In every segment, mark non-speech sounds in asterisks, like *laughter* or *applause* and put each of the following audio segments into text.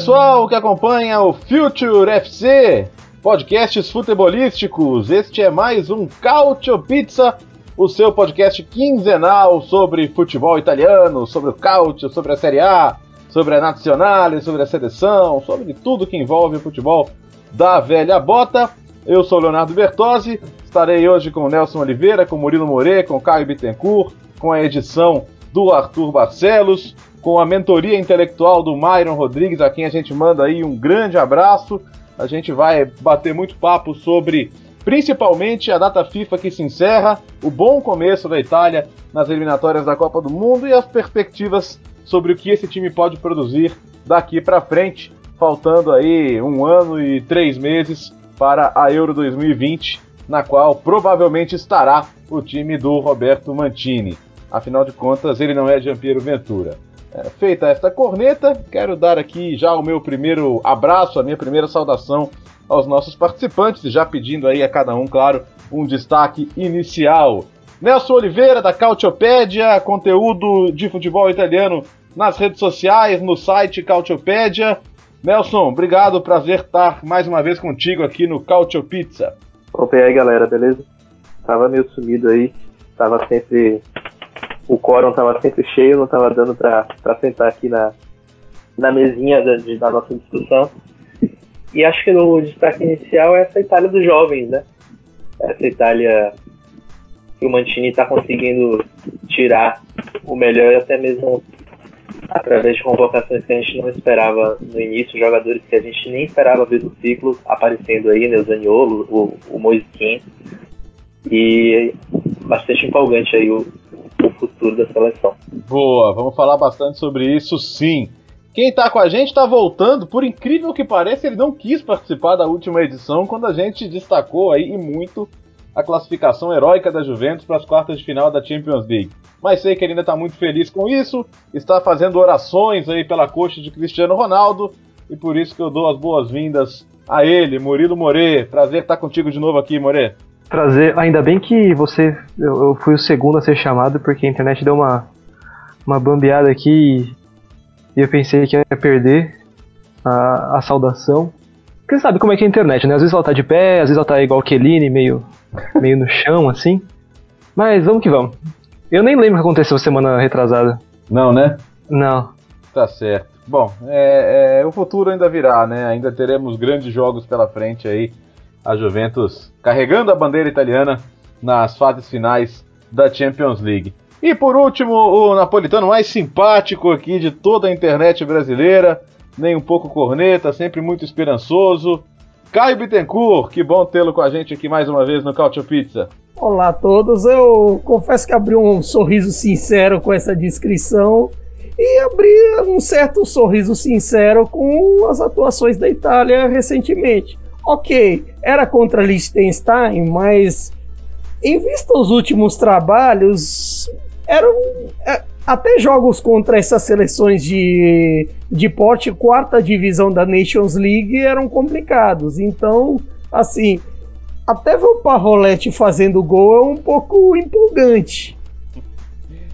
Pessoal que acompanha o Future FC, podcasts futebolísticos. Este é mais um Cautio Pizza, o seu podcast quinzenal sobre futebol italiano, sobre o Cautio, sobre a Série A, sobre a Nazionale, sobre a seleção, sobre tudo que envolve o futebol da velha bota. Eu sou Leonardo Bertozzi, estarei hoje com Nelson Oliveira, com Murilo More, com Caio Bittencourt, com a edição do Arthur Barcelos com a mentoria intelectual do Myron Rodrigues, a quem a gente manda aí um grande abraço. A gente vai bater muito papo sobre principalmente a data FIFA que se encerra, o bom começo da Itália nas eliminatórias da Copa do Mundo e as perspectivas sobre o que esse time pode produzir daqui para frente, faltando aí um ano e três meses para a Euro 2020, na qual provavelmente estará o time do Roberto Mantini. Afinal de contas, ele não é Giampiero Ventura. É, feita esta corneta, quero dar aqui já o meu primeiro abraço, a minha primeira saudação aos nossos participantes, já pedindo aí a cada um, claro, um destaque inicial. Nelson Oliveira, da Cautiopédia, conteúdo de futebol italiano nas redes sociais, no site Cautiopédia. Nelson, obrigado, prazer estar mais uma vez contigo aqui no Cautio Pizza. Opa, e aí galera, beleza? Tava meio sumido aí, tava sempre o quórum estava sempre cheio, não estava dando para sentar aqui na, na mesinha da, da nossa discussão. E acho que o destaque inicial é essa Itália dos jovens, né? Essa Itália que o Mantini está conseguindo tirar o melhor, até mesmo através de convocações que a gente não esperava no início, jogadores que a gente nem esperava ver no ciclo aparecendo aí, né? O Zaniolo, o, o Moiskin. E bastante empolgante aí o, o futuro da seleção. Boa, vamos falar bastante sobre isso sim. Quem está com a gente está voltando, por incrível que pareça, ele não quis participar da última edição quando a gente destacou aí e muito a classificação heróica da Juventus para as quartas de final da Champions League. Mas sei que ele ainda está muito feliz com isso, está fazendo orações aí pela coxa de Cristiano Ronaldo e por isso que eu dou as boas-vindas a ele, Murilo More. Prazer estar contigo de novo aqui, More. Prazer, ainda bem que você. Eu, eu, fui o segundo a ser chamado porque a internet deu uma, uma bambeada aqui e eu pensei que ia perder a, a saudação. Porque sabe como é que é a internet, né? Às vezes ela tá de pé, às vezes ela tá igual Kelly, meio, *laughs* meio no chão, assim. Mas vamos que vamos. Eu nem lembro o que aconteceu semana retrasada. Não, né? Não. Tá certo. Bom, é, é, o futuro ainda virá, né? Ainda teremos grandes jogos pela frente aí a Juventus carregando a bandeira italiana nas fases finais da Champions League. E por último, o napolitano mais simpático aqui de toda a internet brasileira, nem um pouco corneta, sempre muito esperançoso. Caio Bittencourt, que bom tê-lo com a gente aqui mais uma vez no Cautio Pizza. Olá a todos, eu confesso que abri um sorriso sincero com essa descrição e abri um certo sorriso sincero com as atuações da Itália recentemente ok, era contra Liechtenstein, mas em vista dos últimos trabalhos, eram é, até jogos contra essas seleções de, de porte quarta divisão da Nations League eram complicados. Então, assim, até ver o Parrolete fazendo gol é um pouco empolgante.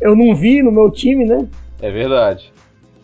Eu não vi no meu time, né? É verdade.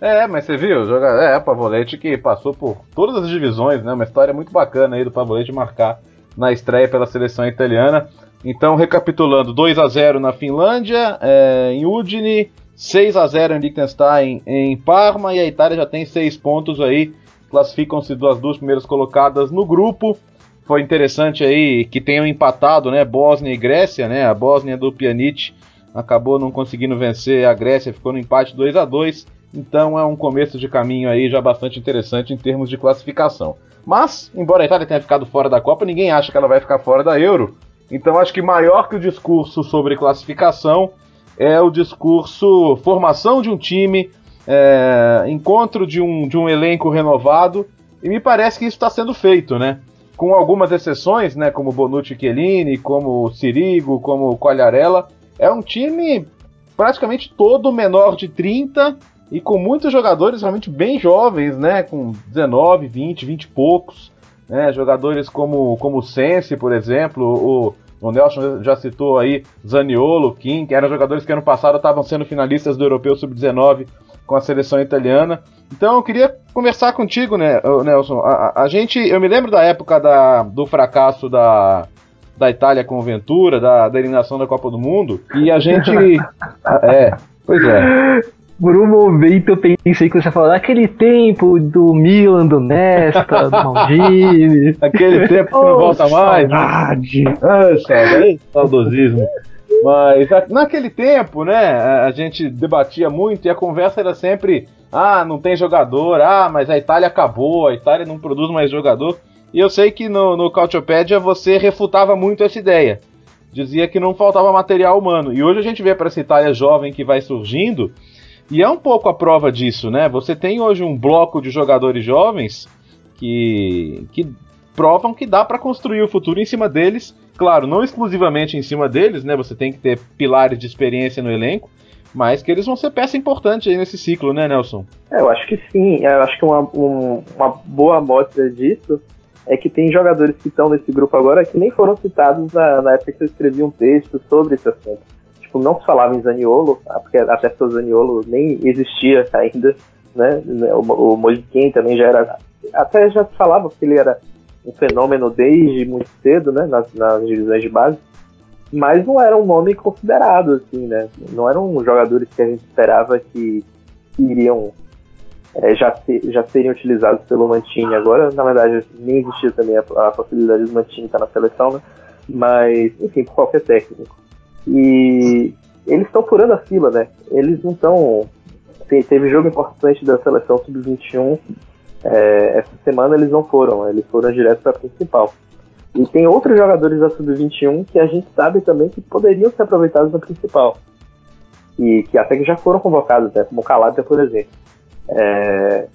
É, mas você viu, joga... é, Pavolete que passou por todas as divisões, né? Uma história muito bacana aí do Pavolete marcar na estreia pela seleção italiana. Então, recapitulando, 2 a 0 na Finlândia, é, em Udine, 6 a 0 em Liechtenstein, em Parma, e a Itália já tem 6 pontos aí, classificam-se as duas primeiras colocadas no grupo. Foi interessante aí que tenham empatado, né, Bósnia e Grécia, né? A Bósnia do Pjanic acabou não conseguindo vencer a Grécia, ficou no empate 2 a 2 então é um começo de caminho aí já bastante interessante em termos de classificação. Mas, embora a Itália tenha ficado fora da Copa, ninguém acha que ela vai ficar fora da Euro. Então acho que maior que o discurso sobre classificação é o discurso formação de um time, é, encontro de um, de um elenco renovado, e me parece que isso está sendo feito, né? Com algumas exceções, né? Como Bonucci Chiellini, como Sirigo, como Quagliarella. É um time praticamente todo menor de 30 e com muitos jogadores realmente bem jovens, né? Com 19, 20, 20 e poucos. Né? Jogadores como, como o Sense, por exemplo, o, o Nelson já citou aí Zaniolo, Kim, que eram jogadores que ano passado estavam sendo finalistas do Europeu Sub-19 com a seleção italiana. Então eu queria conversar contigo, né, Nelson. A, a, gente, eu me lembro da época da, do fracasso da, da Itália com o Ventura, da, da eliminação da Copa do Mundo, e a gente. *laughs* é, pois é. Por um momento eu pensei que você ia falar daquele tempo do Milan, do Nesta, do Maldini. *laughs* Aquele tempo que oh, não volta mais. Saudade. Ah, saudade. Saudosismo. Mas naquele tempo, né, a gente debatia muito e a conversa era sempre: ah, não tem jogador, ah, mas a Itália acabou, a Itália não produz mais jogador. E eu sei que no, no Cautiopédia você refutava muito essa ideia. Dizia que não faltava material humano. E hoje a gente vê para essa Itália jovem que vai surgindo e é um pouco a prova disso, né? Você tem hoje um bloco de jogadores jovens que, que provam que dá para construir o futuro em cima deles. Claro, não exclusivamente em cima deles, né? Você tem que ter pilares de experiência no elenco, mas que eles vão ser peça importante aí nesse ciclo, né, Nelson? É, eu acho que sim. Eu acho que uma, um, uma boa amostra disso é que tem jogadores que estão nesse grupo agora que nem foram citados na, na época que eu escrevi um texto sobre esse assunto tipo, não se falava em Zaniolo, tá? porque até porque o Zaniolo nem existia ainda, né? O, o Mojiquim também já era. Até já se falava que ele era um fenômeno desde muito cedo, né? Nas, nas divisões de base. Mas não era um nome considerado, assim, né? Não eram jogadores que a gente esperava que, iriam é, já, ser, já serem utilizados pelo Mantini agora. Na verdade, nem existia também a, a possibilidade do Mantini estar na seleção, né? Mas, enfim, por qualquer técnico. E eles estão furando a fila, né? Eles não estão. Teve jogo importante da seleção sub-21. É, essa semana eles não foram, eles foram direto para a principal. E tem outros jogadores da sub-21 que a gente sabe também que poderiam ser aproveitados na principal. E que até que já foram convocados, né? como Calabria, por exemplo. É,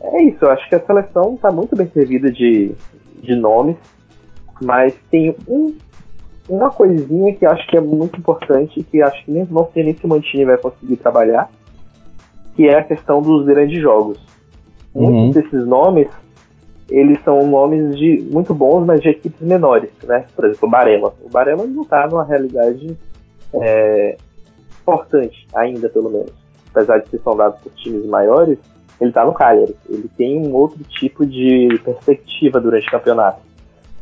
é isso, eu acho que a seleção está muito bem servida de, de nomes, mas tem um uma coisinha que acho que é muito importante, que acho que nem, não sei nem se o Mantini vai conseguir trabalhar, que é a questão dos grandes jogos. Uhum. Muitos desses nomes, eles são nomes de muito bons, mas de equipes menores, né? Por exemplo, o Barema. O Barema não está numa realidade é, importante, ainda pelo menos. Apesar de ser sondado por times maiores, ele está no Cagliari. Ele tem um outro tipo de perspectiva durante o campeonato.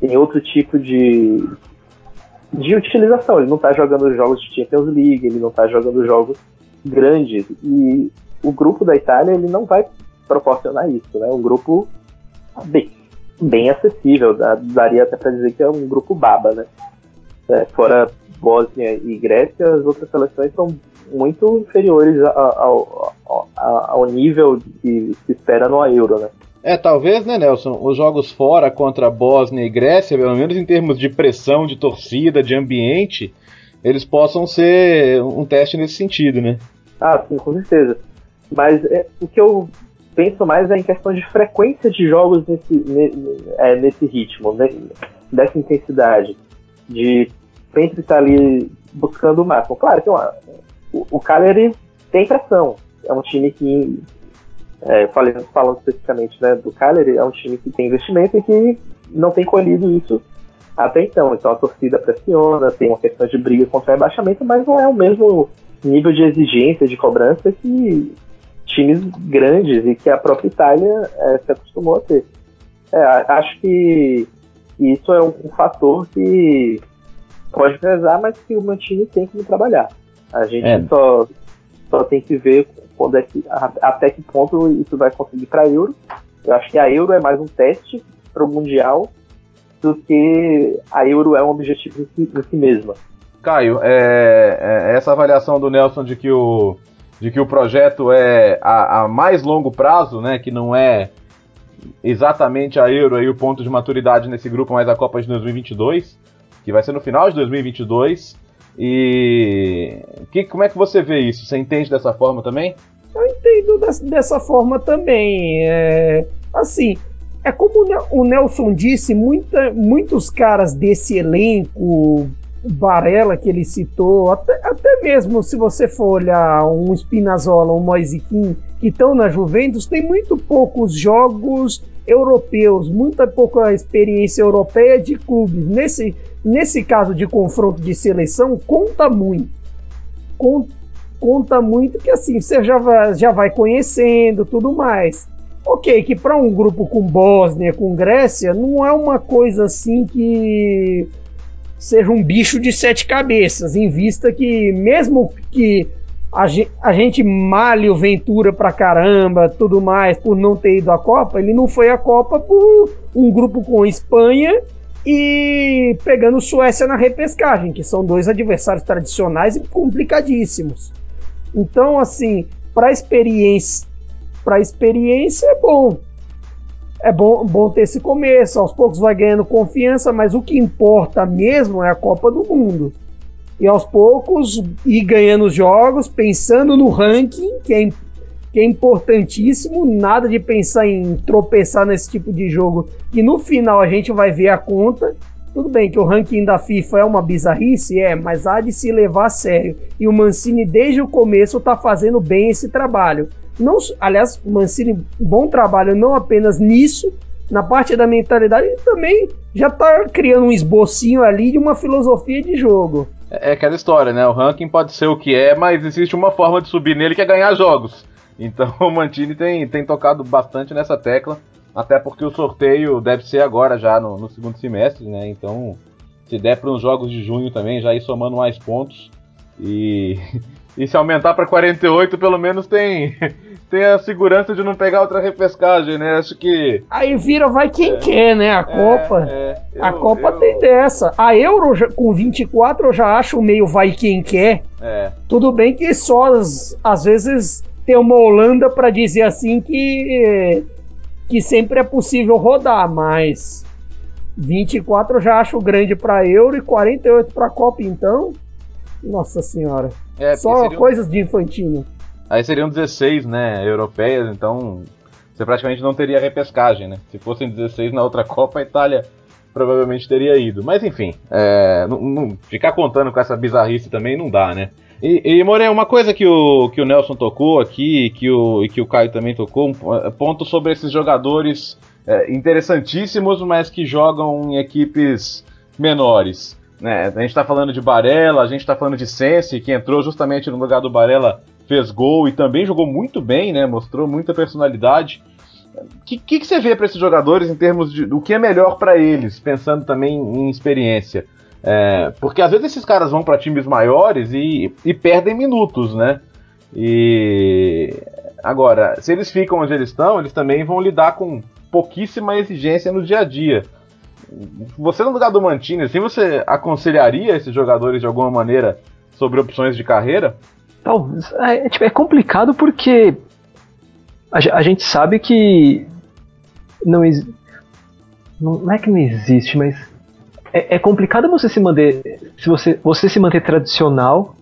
Tem outro tipo de de utilização. Ele não está jogando jogos de Champions League, ele não está jogando jogos grandes. E o grupo da Itália ele não vai proporcionar isso, né? Um grupo bem, bem acessível, daria até para dizer que é um grupo baba, né? É, fora Bósnia e Grécia, as outras seleções são muito inferiores ao, ao, ao nível que se espera no Euro, né? É, talvez, né, Nelson, os jogos fora contra Bósnia e Grécia, pelo menos em termos de pressão, de torcida, de ambiente, eles possam ser um teste nesse sentido, né? Ah, sim, com certeza. Mas é, o que eu penso mais é em questão de frequência de jogos nesse, nesse, é, nesse ritmo, né, dessa intensidade, de sempre estar ali buscando o máximo. Claro que uma, o, o Cagliari tem pressão, é um time que é, falando, falando especificamente né, do Cagliari, é um time que tem investimento e que não tem colhido isso até então. Então a torcida pressiona, tem uma questão de briga contra o rebaixamento, mas não é o mesmo nível de exigência, de cobrança que times grandes e que a própria Itália é, se acostumou a ter. É, acho que isso é um, um, fator que pode pesar, mas que o Mantini tem que trabalhar. A gente é. só, só tem que ver quando é que, até que ponto isso vai conseguir para a Euro. Eu acho que a Euro é mais um teste para o Mundial do que a Euro é um objetivo em si, em si mesma. Caio, é, é, essa avaliação do Nelson de que o, de que o projeto é a, a, mais longo prazo, né, que não é exatamente a Euro aí o ponto de maturidade nesse grupo, mas a Copa de 2022, que vai ser no final de 2022. E que, como é que você vê isso? Você entende dessa forma também? Eu entendo dessa forma também. É, assim, é como o Nelson disse, muita, muitos caras desse elenco, Varela que ele citou, até, até mesmo se você for olhar um Spinazzola, um Moisiquim, que estão na Juventus, tem muito poucos jogos europeus, muita pouca experiência europeia de clubes. Nesse, nesse caso de confronto de seleção, conta muito. Conta, conta muito que assim, você já vai, já vai conhecendo tudo mais. Ok, que para um grupo com Bósnia, com Grécia, não é uma coisa assim que seja um bicho de sete cabeças, em vista que, mesmo que a gente, a gente malhe o Ventura pra caramba, tudo mais, por não ter ido à Copa, ele não foi à Copa por um grupo com Espanha e pegando Suécia na repescagem, que são dois adversários tradicionais e complicadíssimos. Então, assim, para experiência, para experiência é bom. É bom, bom ter esse começo, aos poucos vai ganhando confiança, mas o que importa mesmo é a Copa do Mundo e aos poucos ir ganhando jogos, pensando no ranking, que é, que é importantíssimo, nada de pensar em tropeçar nesse tipo de jogo, que no final a gente vai ver a conta. Tudo bem que o ranking da FIFA é uma bizarrice, é, mas há de se levar a sério. E o Mancini, desde o começo, está fazendo bem esse trabalho. Não, aliás, o Mancini, bom trabalho não apenas nisso, na parte da mentalidade, ele também já está criando um esbocinho ali de uma filosofia de jogo. É, é aquela história, né? O ranking pode ser o que é, mas existe uma forma de subir nele que é ganhar jogos. Então *laughs* o Mantini tem, tem tocado bastante nessa tecla, até porque o sorteio deve ser agora já no, no segundo semestre, né? Então, se der para uns jogos de junho também, já ir somando mais pontos. E, *laughs* e se aumentar para 48, pelo menos tem *laughs* tem a segurança de não pegar outra repescagem, né? Acho que. Aí vira, vai quem é, quer, né? A é, Copa. É, eu, a Copa eu... tem dessa. A Euro com 24 eu já acho meio vai quem quer. É. Tudo bem que só às, às vezes tem uma Holanda para dizer assim que. que sempre é possível rodar, mas. 24 eu já acho grande para Euro e 48 para Copa, então. Nossa senhora. É, Só coisas de infantinho. Aí seriam 16, né, europeias, então você praticamente não teria repescagem, né? Se fossem 16 na outra *laughs* Copa, a Itália provavelmente teria ido. Mas enfim, é, não, não, ficar contando com essa bizarrice também não dá, né? E, e uma coisa que o, que o Nelson tocou aqui que o, e que o Caio também tocou, um é, ponto sobre esses jogadores é, interessantíssimos, mas que jogam em equipes menores. Né? A gente está falando de Barella, a gente está falando de Sense, que entrou justamente no lugar do Barella fez gol e também jogou muito bem, né? Mostrou muita personalidade. O que, que, que, você vê para esses jogadores em termos de o que é melhor para eles, pensando também em experiência? É, porque às vezes esses caras vão para times maiores e, e, perdem minutos, né? E agora, se eles ficam onde eles estão, eles também vão lidar com pouquíssima exigência no dia a dia. Você no lugar do Mantini, assim, você aconselharia esses jogadores de alguma maneira sobre opções de carreira? Talvez. É, é, tipo, é complicado porque a, a, gente sabe que não, não é que não existe, mas é, é, complicado você se manter se você, você se manter tradicional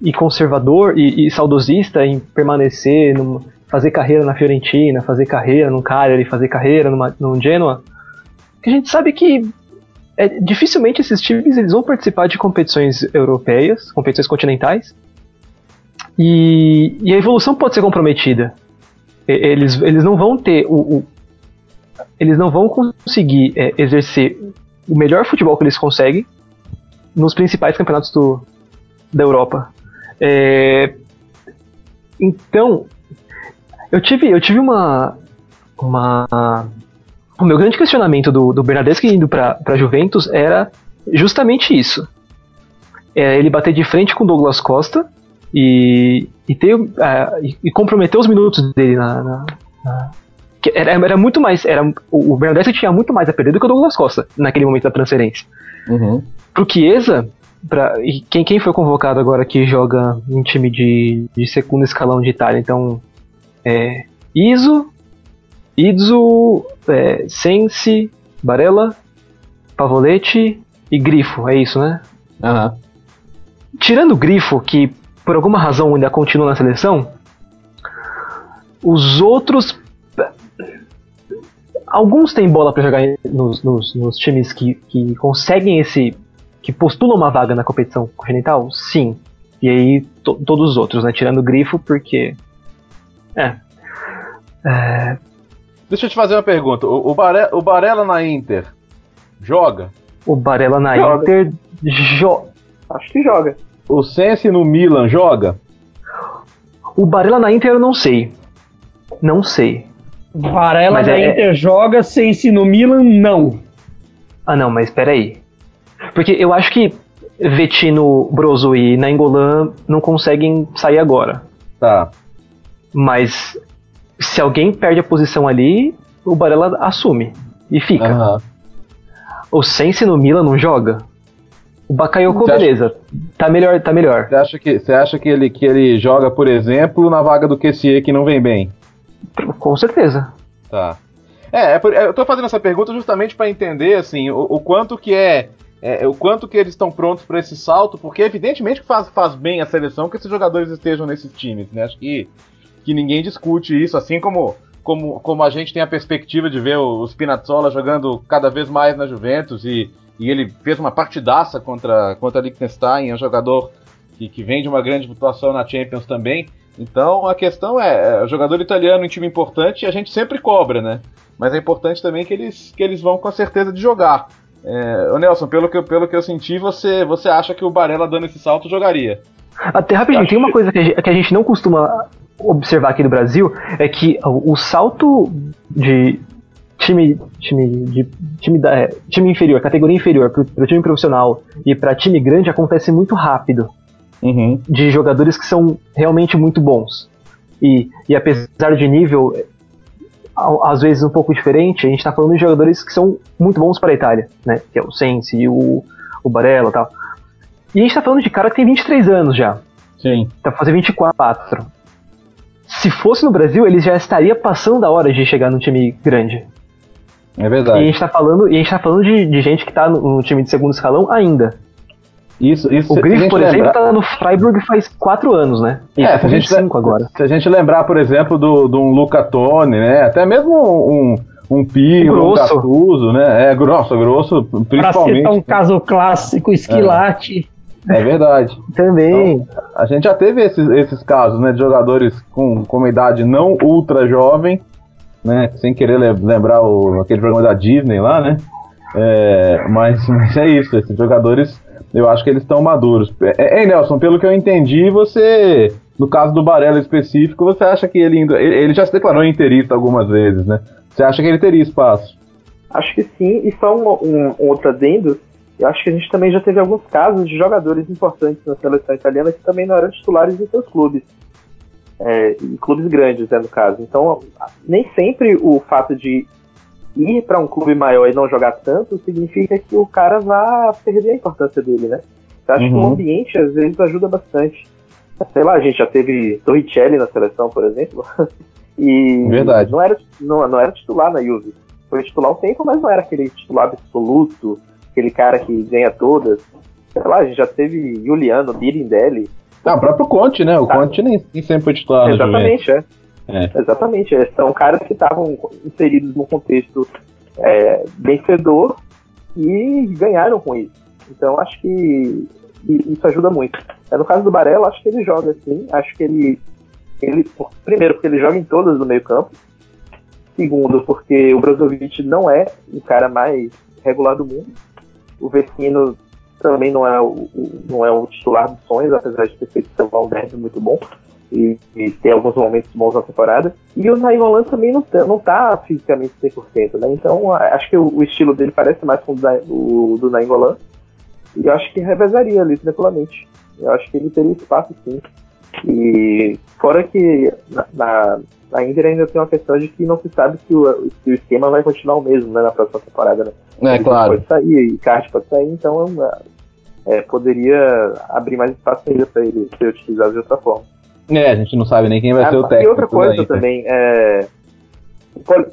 e conservador e, e saudosista em permanecer, num, fazer carreira na Fiorentina, fazer carreira no Cagliari, fazer carreira numa, num Genoa. Que a gente sabe que é, dificilmente esses times eles vão participar de competições europeias, competições continentais e, e a evolução pode ser comprometida. Eles, eles não vão ter o, o eles não vão conseguir é, exercer o melhor futebol que eles conseguem nos principais campeonatos do, da Europa. É, então, eu tive, eu tive uma, uma. O meu grande questionamento do, do Bernardeschi indo para Juventus era justamente isso. É, ele bater de frente com Douglas Costa e, e, ter, uh, e, comprometer os minutos dele na, na era, era, muito mais. Era, o, Bernadette tinha muito mais a perder do que o Douglas Costa naquele momento da transferência. Uhum. Pro Chiesa, pra, e quem, quem foi convocado agora que joga em time de, de segundo escalão de Itália? Então, é, Iso, Izzo, é, Sensi, Barella, Pavoletti e Grifo, é isso, né? Uhum. tirando o Grifo, que por alguma razão ainda continua na seleção, os outros. Alguns têm bola para jogar nos, nos, nos times que, que conseguem esse. que postulam uma vaga na competição continental? Sim. E aí to, todos os outros, né? Tirando o Grifo, porque. É. é... Deixa eu te fazer uma pergunta. O, o, Bare, o Barella na Inter joga? O Barella na joga. Inter joga. Acho que joga. O Sense no Milan joga? O Barella na Inter eu não sei. Não sei. Varela mas na é... Inter joga, Sense no Milan não. Ah não, mas espera aí. Porque eu acho que Vetino, Brozo e Nainggolan não conseguem sair agora. Tá. Mas se alguém perde a posição ali, o Barella assume e fica. Uhum. O Sense no Milan não joga? O Bakayoko, beleza. Acha... Tá melhor, tá melhor. Você acha, que, você acha que, ele, que ele joga, por exemplo, na vaga do QCE que não vem bem? Com certeza. Tá. É, é, é eu tô fazendo essa pergunta justamente para entender assim o, o, quanto que é, é, o quanto que eles estão prontos para esse salto, porque evidentemente que faz, faz bem a seleção que esses jogadores estejam nesses times, né? Acho que, que ninguém discute isso, assim como como, como a gente tem a perspectiva de ver o, Spinazzola jogando cada vez mais na Juventus e, e ele fez uma partidaça contra, contra Liechtenstein, é um jogador que, que vem de uma grande atuação na Champions também. Então a questão é, é, o jogador italiano em time importante a gente sempre cobra, né? Mas é importante também que eles, que eles vão com a certeza de jogar. É, Nelson, pelo que, pelo que eu senti, você, você acha que o Barella dando esse salto jogaria? Até rapidinho, tem uma coisa que a, gente, que a gente não costuma observar aqui no Brasil, é que o, o salto de time, time, de, time, da, é, time inferior, categoria inferior, para o time profissional e para time grande acontece muito rápido uhum. de jogadores que são realmente muito bons. E, e apesar de nível, às vezes um pouco diferente, a gente está falando de jogadores que são muito bons para a Itália, né? Que é o Sensi, o, o Barella e tal. E a gente está falando de cara que tem 23 anos já. Sim. Tá fazendo 24. Se fosse no Brasil, ele já estaria passando da hora de chegar num time grande. É verdade. E a gente tá falando, e a gente tá falando de, de gente que tá no, no time de segundo escalão ainda. Isso, isso, o Griff, por exemplo, lembrar... tá no Freiburg faz quatro anos, né? E é, se a, gente, agora. se a gente lembrar, por exemplo, do, do um Luca Toni, né? Até mesmo um, um Pirro, um Gattuso, né? É, grosso, grosso, principalmente. Pra um caso clássico, Esquilate. É. é verdade. Também. Então, a gente já teve esses, esses casos, né? De jogadores com, com uma idade não ultra jovem, né? Sem querer lembrar o, aquele programa da Disney lá, né? É, mas, mas é isso, esses jogadores eu acho que eles estão maduros. É, é, Nelson, pelo que eu entendi, você, no caso do Barella específico, você acha que ele, ele já se declarou interista algumas vezes, né? Você acha que ele teria espaço? Acho que sim, e só um, um, um outro adendo, eu acho que a gente também já teve alguns casos de jogadores importantes na seleção italiana que também não eram titulares em seus clubes. É, clubes grandes, né, no caso. Então, nem sempre o fato de ir para um clube maior e não jogar tanto significa que o cara vá perder a importância dele, né? Eu acho uhum. que o uhum. ambiente às vezes ajuda bastante. Sei lá, a gente já teve Torricelli na seleção, por exemplo, *laughs* e Verdade. Não, era, não, não era titular na Juve. Foi titular um tempo, mas não era aquele titular absoluto, aquele cara que ganha todas. Sei lá, a gente já teve Juliano, Birindelli. Ah, o próprio Conte, né? O tá. Conte nem, nem sempre foi titular. Exatamente, é. É. Exatamente. É, são caras que estavam inseridos num contexto é, vencedor e ganharam com isso. Então acho que isso ajuda muito. É, no caso do Barella, acho que ele joga assim. Acho que ele, ele. Primeiro, porque ele joga em todas do meio campo. Segundo, porque o Brozovic não é o cara mais regular do mundo. O Vecino também não é o, não é o titular dos sonhos, apesar de ter feito um derby muito bom e, e tem alguns momentos bons na temporada. E o Nainggolan também não, tá, não tá fisicamente 100%, né? Então acho que o, o, estilo dele parece mais com o, do, do Nainggolan. E eu acho que revezaria ali tranquilamente. Eu acho que ele teria espaço sim. E fora que na, na, na Inter ainda tem uma questão de que não se sabe se o, se o esquema vai continuar o mesmo né, na próxima temporada, né? É, ele claro. Pode sair, e Card pode sair, então é, poderia abrir mais espaço ainda para ele ser utilizado de outra forma. É, a gente não sabe nem quem vai ah, ser o técnico. E outra coisa também, é,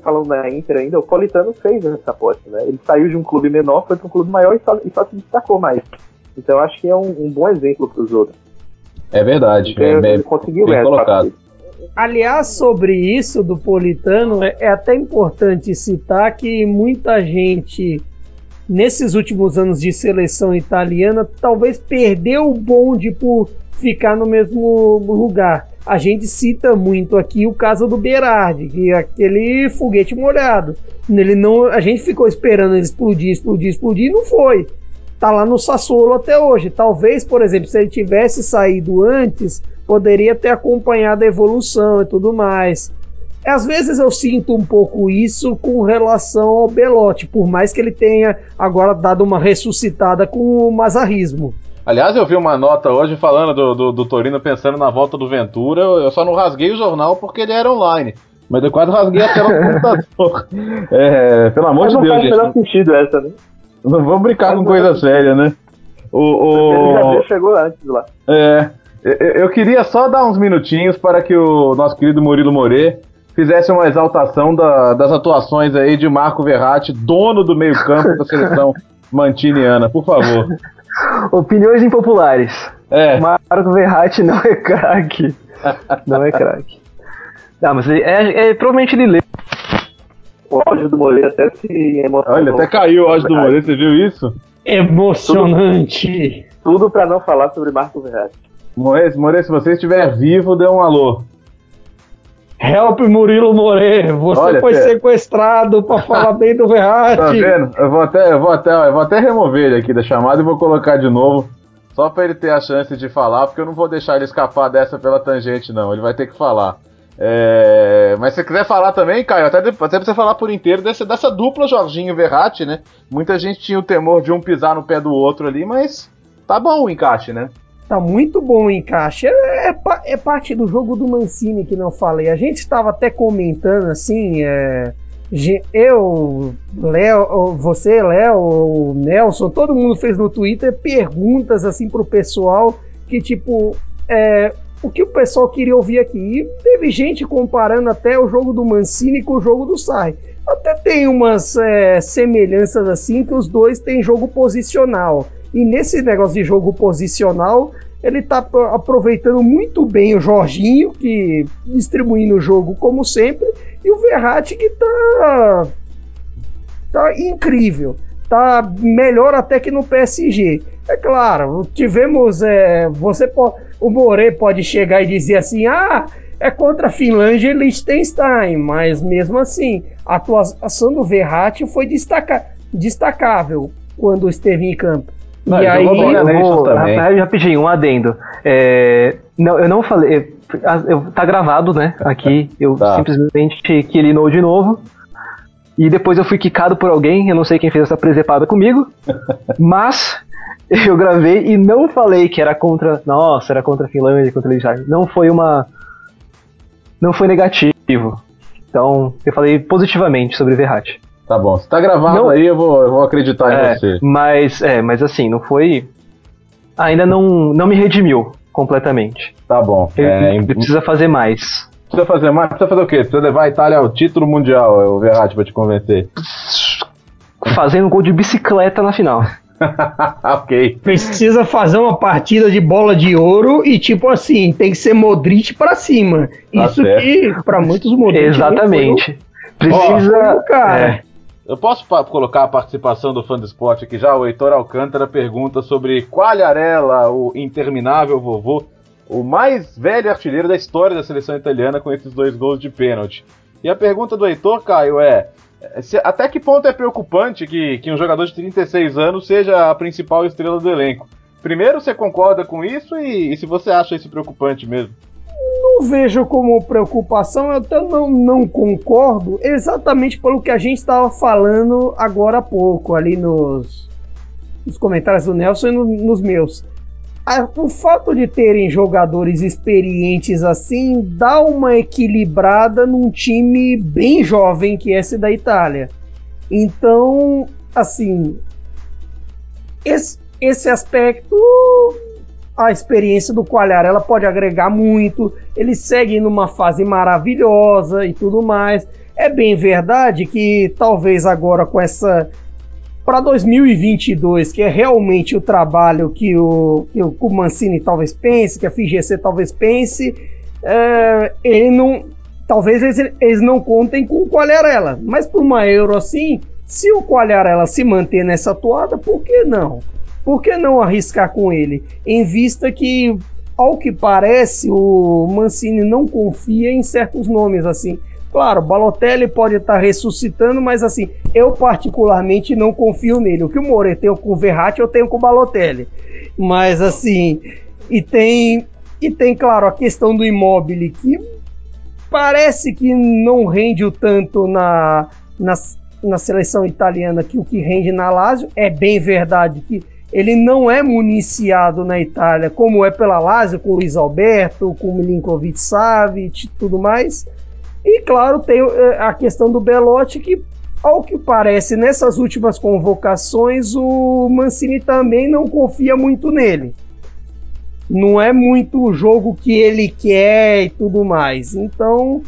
falando na Inter ainda, o Politano fez essa aposta, né? Ele saiu de um clube menor, foi para um clube maior e só, e só se destacou mais. Então eu acho que é um, um bom exemplo para os outros. É verdade. Então, é, ele bem, conseguiu bem essa colocado. Aliás, sobre isso do Politano, é, é até importante citar que muita gente, nesses últimos anos de seleção italiana, talvez perdeu o bonde por ficar no mesmo lugar. A gente cita muito aqui o caso do Berardi, que é aquele foguete molhado. Ele não, a gente ficou esperando ele explodir, explodir, explodir e não foi. Tá lá no Sassuolo até hoje. Talvez, por exemplo, se ele tivesse saído antes, poderia ter acompanhado a evolução e tudo mais. Às vezes eu sinto um pouco isso com relação ao Belotti, por mais que ele tenha agora dado uma ressuscitada com o mazarrismo. Aliás, eu vi uma nota hoje falando do, do, do Torino pensando na volta do Ventura. Eu só não rasguei o jornal porque ele era online. Mas eu quase rasguei a tela do computador. É, pelo amor Mas de não Deus, faz o gente. menor sentido essa, né? Não vamos brincar com Faz coisa séria, né? O, O o, Gabriel chegou antes lá. É, eu- queria só dar uns minutinhos para que o nosso querido Murilo More fizesse uma exaltação da- das atuações aí de Marco Verratti, dono do meio-campo da seleção *laughs* mantiniana, por favor. Opiniões impopulares. É, Marco Verratti não é craque. Não é craque. Não, mas ele- é, é- provavelmente ele lê. O áudio do Moreira até se emocionou. olha, até caiu o áudio do More, você viu isso? Emocionante. Tudo pra não falar sobre Marco Verratti. More, More, se você estiver vivo, dê um alô. Help Murilo Moreira, você Olha, foi sequestrado para *laughs* falar bem do Verratti. Tá vendo? Eu vou até, eu vou até, eu vou até remover ele aqui da chamada e vou colocar de novo. Só pra ele ter a chance de falar, porque eu não vou deixar ele escapar dessa pela tangente, não. Ele vai ter que falar. É, Mas se você quiser falar também, Caio, até, de- até pra você falar por inteiro dessa, dessa dupla Jorginho e Verratti, né? Muita gente tinha o temor de um pisar no pé do outro ali, mas tá bom o encaixe, né? Tá muito bom o encaixe. É, é é parte do jogo do Mancini que não falei. A gente estava até comentando assim. é, eu, Léo, você, Léo, Nelson, todo mundo fez no Twitter perguntas assim pro pessoal que tipo. é, o que o pessoal queria ouvir aqui. E teve gente comparando até o jogo do Mancini com o jogo do Sai. Até tem umas é, semelhanças assim que os dois têm jogo posicional. E nesse negócio de jogo posicional, ele tá pro- aproveitando muito bem o Jorginho, que distribuindo o jogo como sempre, e o Verratti que tá tá incrível. Tá melhor até que no PSG. É claro, tivemos. é, você po- o More pode chegar e dizer assim: ah, é contra a Finlândia e Liechtenstein, mas mesmo assim, a atuação do Verratti foi destaca- destacável quando esteve em campo. Não, e aí, né? Eu vou, também. rapidinho, um adendo. É, não, eu não falei. eu- tá gravado, né? Aqui. Eu Tá. simplesmente quilinou de novo. E depois eu fui quicado por alguém, eu não sei quem fez essa presepada comigo. *laughs* mas eu gravei e não falei que era contra. Nossa, era contra a Finlândia, contra a Liechtenstein. Não foi uma. Não foi negativo. Então, eu falei positivamente sobre Verratti. Tá bom. Se tá gravado Não- aí, eu vou, eu vou acreditar É, em você. mas, é, mas assim, não foi. Ainda não, não me redimiu completamente. Tá bom. Ele, É, ele precisa fazer mais. Precisa fazer mais? Precisa fazer o quê? Precisa levar a Itália ao título mundial, é o Verratti, pra te convencer. *laughs* Fazendo gol de bicicleta na final. *laughs* ok. precisa fazer uma partida de bola de ouro e tipo assim, tem que ser Modric pra cima. Tá Isso certo. que pra muitos Modric Exatamente. foi Precisa. o cara. é, Eu posso colocar a participação do fã do esporte aqui já? O Heitor Alcântara pergunta sobre Quagliarella, o interminável vovô, o mais velho artilheiro da história da seleção italiana com esses dois gols de pênalti. E a pergunta do Heitor, Caio, é: se- até que ponto é preocupante que, que um jogador de 36 anos seja a principal estrela do elenco? Primeiro, você concorda com isso e, e se você acha isso preocupante mesmo? Não vejo como preocupação, eu até não, não concordo exatamente pelo que a gente estava falando agora há pouco, ali nos, nos comentários do Nelson e no- nos meus. A- o fato de terem jogadores experientes assim dá uma equilibrada num time bem jovem que é esse da Itália. Então, assim, esse, esse aspecto a experiência do Quagliarella pode agregar muito. Ele segue numa fase maravilhosa e tudo mais. É bem verdade que talvez agora com essa para 2022, que é realmente o trabalho que o, que o Mancini talvez pense, que a FGC talvez pense, é, ele não, talvez eles, eles, não contem com o Quagliarella. Mas para uma Euro assim, se o Quagliarella se manter nessa toada, por que não? Por que não arriscar com ele? Em vista que, ao que parece, o Mancini não confia em certos nomes assim. Claro, Balotelli pode estar ressuscitando, mas assim, eu particularmente não confio nele. O que o Moreira tem com o Verratti, eu tenho com o Balotelli. Mas assim, e tem e tem, claro, a questão do imóvel que parece que não rende o tanto na, na, na seleção italiana que o que rende na Lazio. É bem verdade que ele não é municiado na Itália como é pela Lazio, com o Luiz Alberto, com o Milinkovic Savic e tudo mais. E claro, tem eh, a questão do Belotti, que, ao que parece, nessas últimas convocações, o Mancini também não confia muito nele. Não é muito o jogo que ele quer e tudo mais. Então,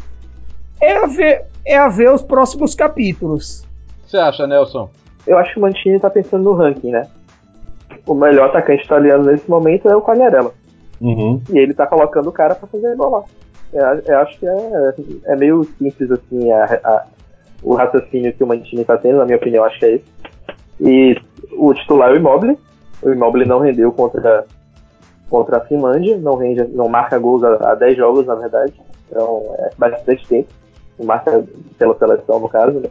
é a ver, é a ver os próximos capítulos. O que você acha, Nelson? Eu acho que o Mancini está pensando no ranking, né? O melhor atacante italiano nesse momento é o Quagliarella. Uhum. E ele está colocando o cara para fazer gol lá. Eu, eu acho que é, é meio simples assim a, a, o raciocínio que o Mantini está tendo, na minha opinião, acho que é esse. E o titular é o Immobile. O Immobile não rendeu contra, contra a Finlândia, não, rende, não marca gols há, há 10 jogos, na verdade. Então é bastante tempo. Marca pela seleção, no caso. Né?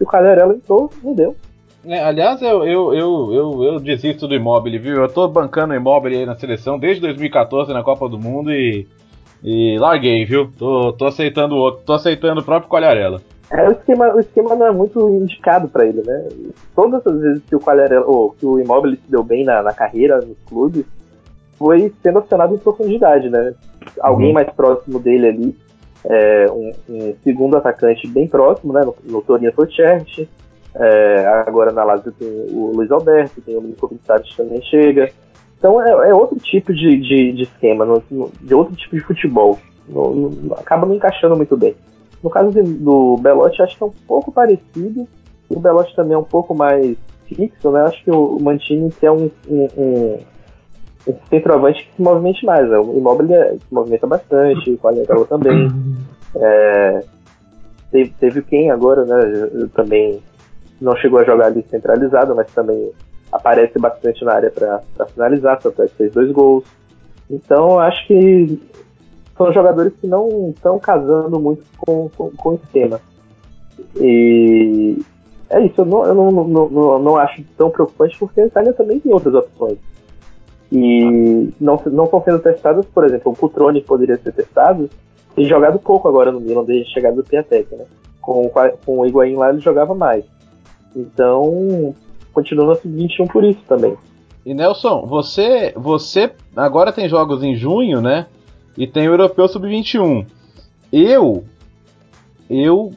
E o Cagliarella entrou, rendeu. É, aliás, eu, eu, eu, eu, desisto do Immobile, viu? Eu tô bancando o Immobile aí na seleção desde 2014 na Copa do Mundo e e larguei, viu? Tô, tô aceitando o outro, tô aceitando o próprio Qualharela. É, o esquema, o esquema não é muito indicado para ele, né? Todas as vezes que o Qualharela, ou que o Immobile se deu bem na, na carreira, nos clubes, foi sendo acionado em profundidade, né? Alguém uhum. mais próximo dele ali, é, um, um, segundo atacante bem próximo, né? No, no Torino foi o Chert, é, agora na Lazio tem o Luiz Alberto, tem o Milinkovic que também chega. Então é, é outro tipo de, de, de esquema, no, no, de outro tipo de futebol. No, acaba não encaixando muito bem. No caso de, do Belotti, acho que é um pouco parecido. O Belotti também é um pouco mais fixo, né? Acho que o Mantini quer um, um, um, um centroavante que se movimente mais. Né? O Immobile é, se movimenta bastante, o Quagliarella também. É, teve, teve quem agora, né? Também não chegou a jogar ali centralizado, mas também aparece bastante na área para finalizar, tanto é que fez dois gols. Então, acho que são jogadores que não estão casando muito com, com, com, o esquema. E é isso, eu, não, eu não, não, não, não acho tão preocupante porque a Itália também tem outras opções. E não, não estão sendo testadas, por exemplo, o Cutrone poderia ser testado, tem jogado pouco agora no Milan desde a chegada do Piatek, né? Com, com o Higuaín lá ele jogava mais. Então, continua no sub-21 por isso também. E Nelson, você, você agora tem jogos em junho, né? E tem o Europeu Sub-21. Eu, eu,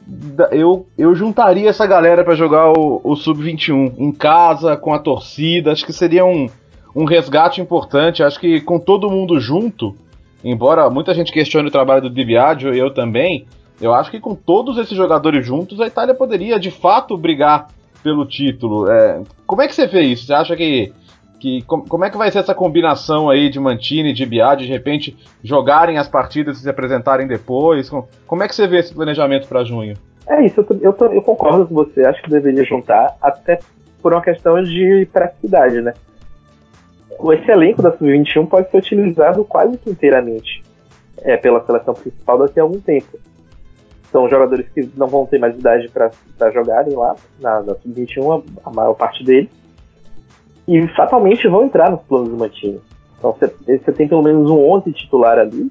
eu, eu juntaria essa galera para jogar o, o Sub-21 em casa, com a torcida. Acho que seria um, um resgate importante. Acho que com todo mundo junto, embora muita gente questione o trabalho do Di Biagio, eu também, eu acho que com todos esses jogadores juntos, a Itália poderia de fato brigar pelo título. É, como é que você vê isso? Você acha que, que como é que vai ser essa combinação aí de Mantini e de Biad, de repente jogarem as partidas e se apresentarem depois? Como é que você vê esse planejamento para junho? É isso, eu, eu, eu, concordo com você. Acho que deveria juntar, até por uma questão de praticidade, né? Esse elenco da Sub-21 pode ser utilizado quase que inteiramente é, pela seleção principal daqui a algum tempo são jogadores que não vão ter mais idade para jogarem lá na, na Sub-21, a, a, maior parte deles. E fatalmente vão entrar nos planos do Mantini. Então você tem pelo menos um 11 titular ali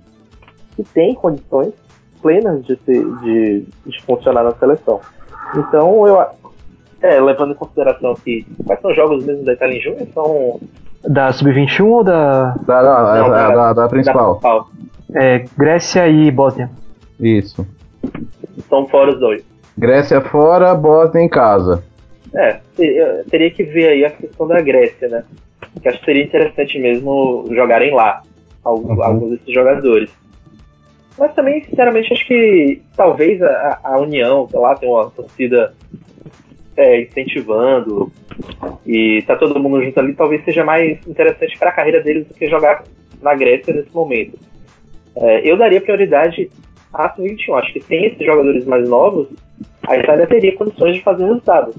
que tem condições plenas de, ser, de, de funcionar na seleção. Então eu. É, levando em consideração que. Quais são os jogos mesmo da Itália em junho? São. Da Sub-21 ou da. Da, da, Não, da, da, da principal. Da principal. É, Grécia e Bósnia. Isso. São fora os dois. Grécia fora, Bósnia em casa. É, teria que ver aí a questão da Grécia, né? Que acho que seria interessante mesmo jogarem lá alguns, uhum. alguns desses jogadores. Mas também, sinceramente, acho que talvez a, a União, sei lá, tem uma torcida é, incentivando e tá todo mundo junto ali, talvez seja mais interessante para a carreira deles do que jogar na Grécia nesse momento. É, eu daria prioridade à Sub-21. Acho que sem esses jogadores mais novos, a Itália teria condições de fazer resultado.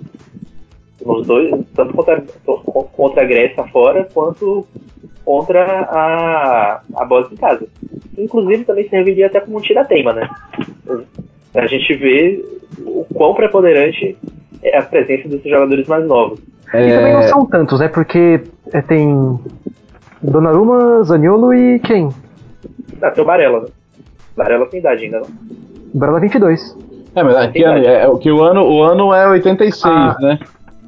Nos dois, tanto contra, contra a Grécia fora, quanto contra a, a Bósnia em casa. Inclusive também serviria até como um tira-teima, né? A gente vê o quão preponderante é a presença desses jogadores mais novos. É... E também não são tantos, né? Porque é, tem Donnarumma, Zaniolo e quem? Ah, tem o Barella, né? Barella tem idade ainda, não? Barella 22. É, mas aqui é, é, que o ano, o ano é 86, ah. né?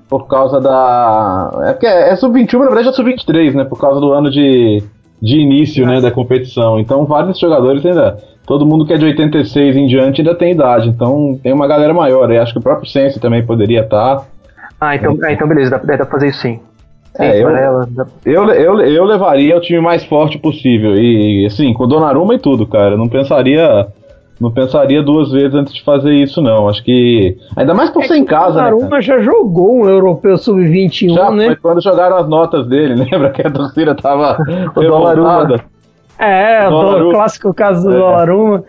Por causa da. É porque é, é sub-21, na verdade é sub-23, né? Por causa do ano de, de início, né, da competição. Então vários jogadores ainda. Todo mundo que é de 86 em diante ainda tem idade. Então tem uma galera maior. Eu acho que o próprio Sense também poderia estar. Tá. Ah, então, é. então beleza, dá, dá pra fazer isso sim. É, eu, eu, eu, eu levaria o time mais forte possível. E, assim, com Donnarumma e tudo, cara. Não pensaria. Não pensaria duas vezes antes de fazer isso, não. Acho que. Ainda mais por é ser em casa, né? Donnarumma já jogou um europeu sub-21, já, né? Foi quando jogaram as notas dele, *laughs* lembra que a torcida tava *laughs* revoltada? É, o clássico caso do é. Donnarumma.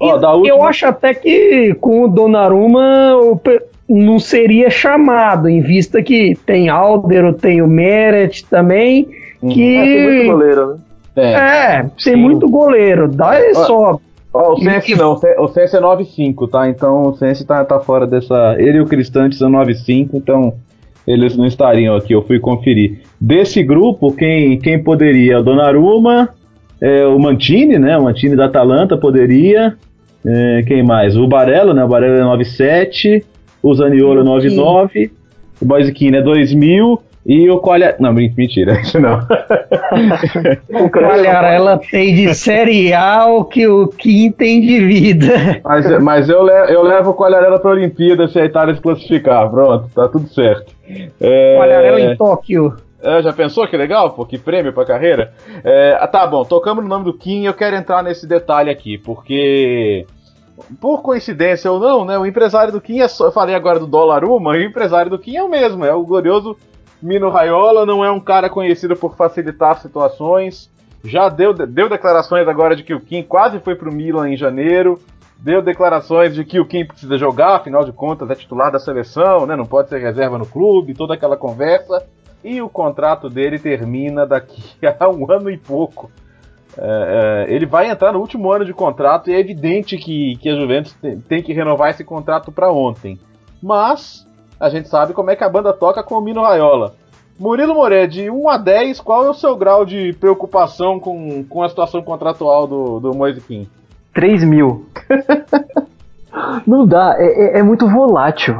última... Eu acho até que com o Donnarumma o, não seria chamado, em vista que tem Aldero, tem o Meret também, uhum. que... É, tem muito goleiro, né? É, é tem Sim. muito goleiro, dá é só... Ó, o Sense não, o Sense é 9.5, tá? Então o Sense tá, tá fora dessa... Ele e o Cristante são 9.5, então eles não estariam aqui, eu fui conferir. Desse grupo, quem, quem poderia? O Donnarumma, é, o Mantini, né? O Mantini da Atalanta poderia. É, quem mais? O Barella, né? O Barella é 9.7 o Zaniolo 99, o Boyzkin é 2000 e o Colha... Não, mentira, *laughs* não. o Colharela tem de o que o Kim tem de vida. Mas, mas eu, levo, eu levo o para a Olimpíada se a Itália se classificar. Pronto, tá tudo certo. É... Colharela em Tóquio. É, já pensou que legal? Pô, que prêmio pra carreira? É, ah, tá bom, tocamos no nome do Kim e eu quero entrar nesse detalhe aqui, porque por coincidência ou não, né? O empresário do Kim é só, eu falei agora do dólar uma, o empresário do Kim é o mesmo, é o glorioso Mino Raiola, não é um cara conhecido por facilitar situações. Já deu, deu declarações agora de que o Kim quase foi pro Milan em janeiro. Deu declarações de que o Kim precisa jogar, afinal de contas é titular da seleção, né? Não pode ser reserva no clube, toda aquela conversa. E o contrato dele termina daqui *laughs* a um ano e pouco. É, é, ele vai entrar no último ano de contrato e é evidente que, que a Juventus tem, tem que renovar esse contrato para ontem. Mas a gente sabe como é que a banda toca com o Mino Raiola. Murilo Moré, de 1 a 10, qual é o seu grau de preocupação com, com a situação contratual do, do Kim? 3 mil. *laughs* Não dá, é, é, é muito volátil.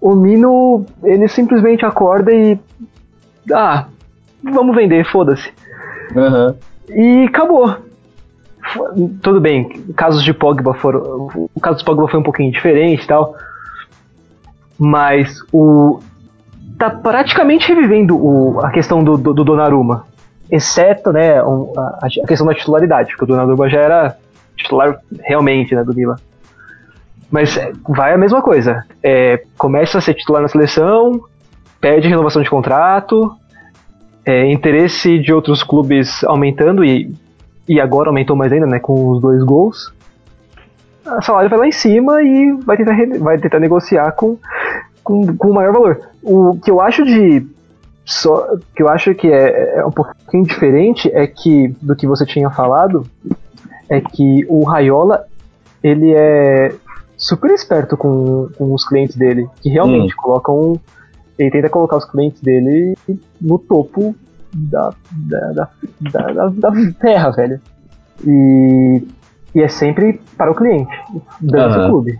O Mino, ele simplesmente acorda e. Ah, vamos vender, foda-se. Uhum. E acabou. Tudo bem, casos de Pogba foram. O caso de Pogba foi um pouquinho diferente e tal. Mas o. Tá praticamente revivendo o, a questão do, do, do Donnarumma. Exceto, né, a, a, questão da titularidade, porque o Donnarumma já era titular realmente, né, do Milan. Mas vai a mesma coisa. É, começa a ser titular na seleção, pede renovação de contrato, é, interesse de outros clubes aumentando e, e agora aumentou mais ainda, né, com os dois gols. O salário vai lá em cima e vai tentar, vai tentar negociar com, com, com maior valor. O que eu acho de só que eu acho que é, é, um pouquinho diferente é que do que você tinha falado é que o Raiola ele é super esperto com, com os clientes dele que realmente hum. colocam ele tenta colocar os clientes dele no topo da, da, da, da, da terra, velho. E, e é sempre para o cliente, dando uhum. clube.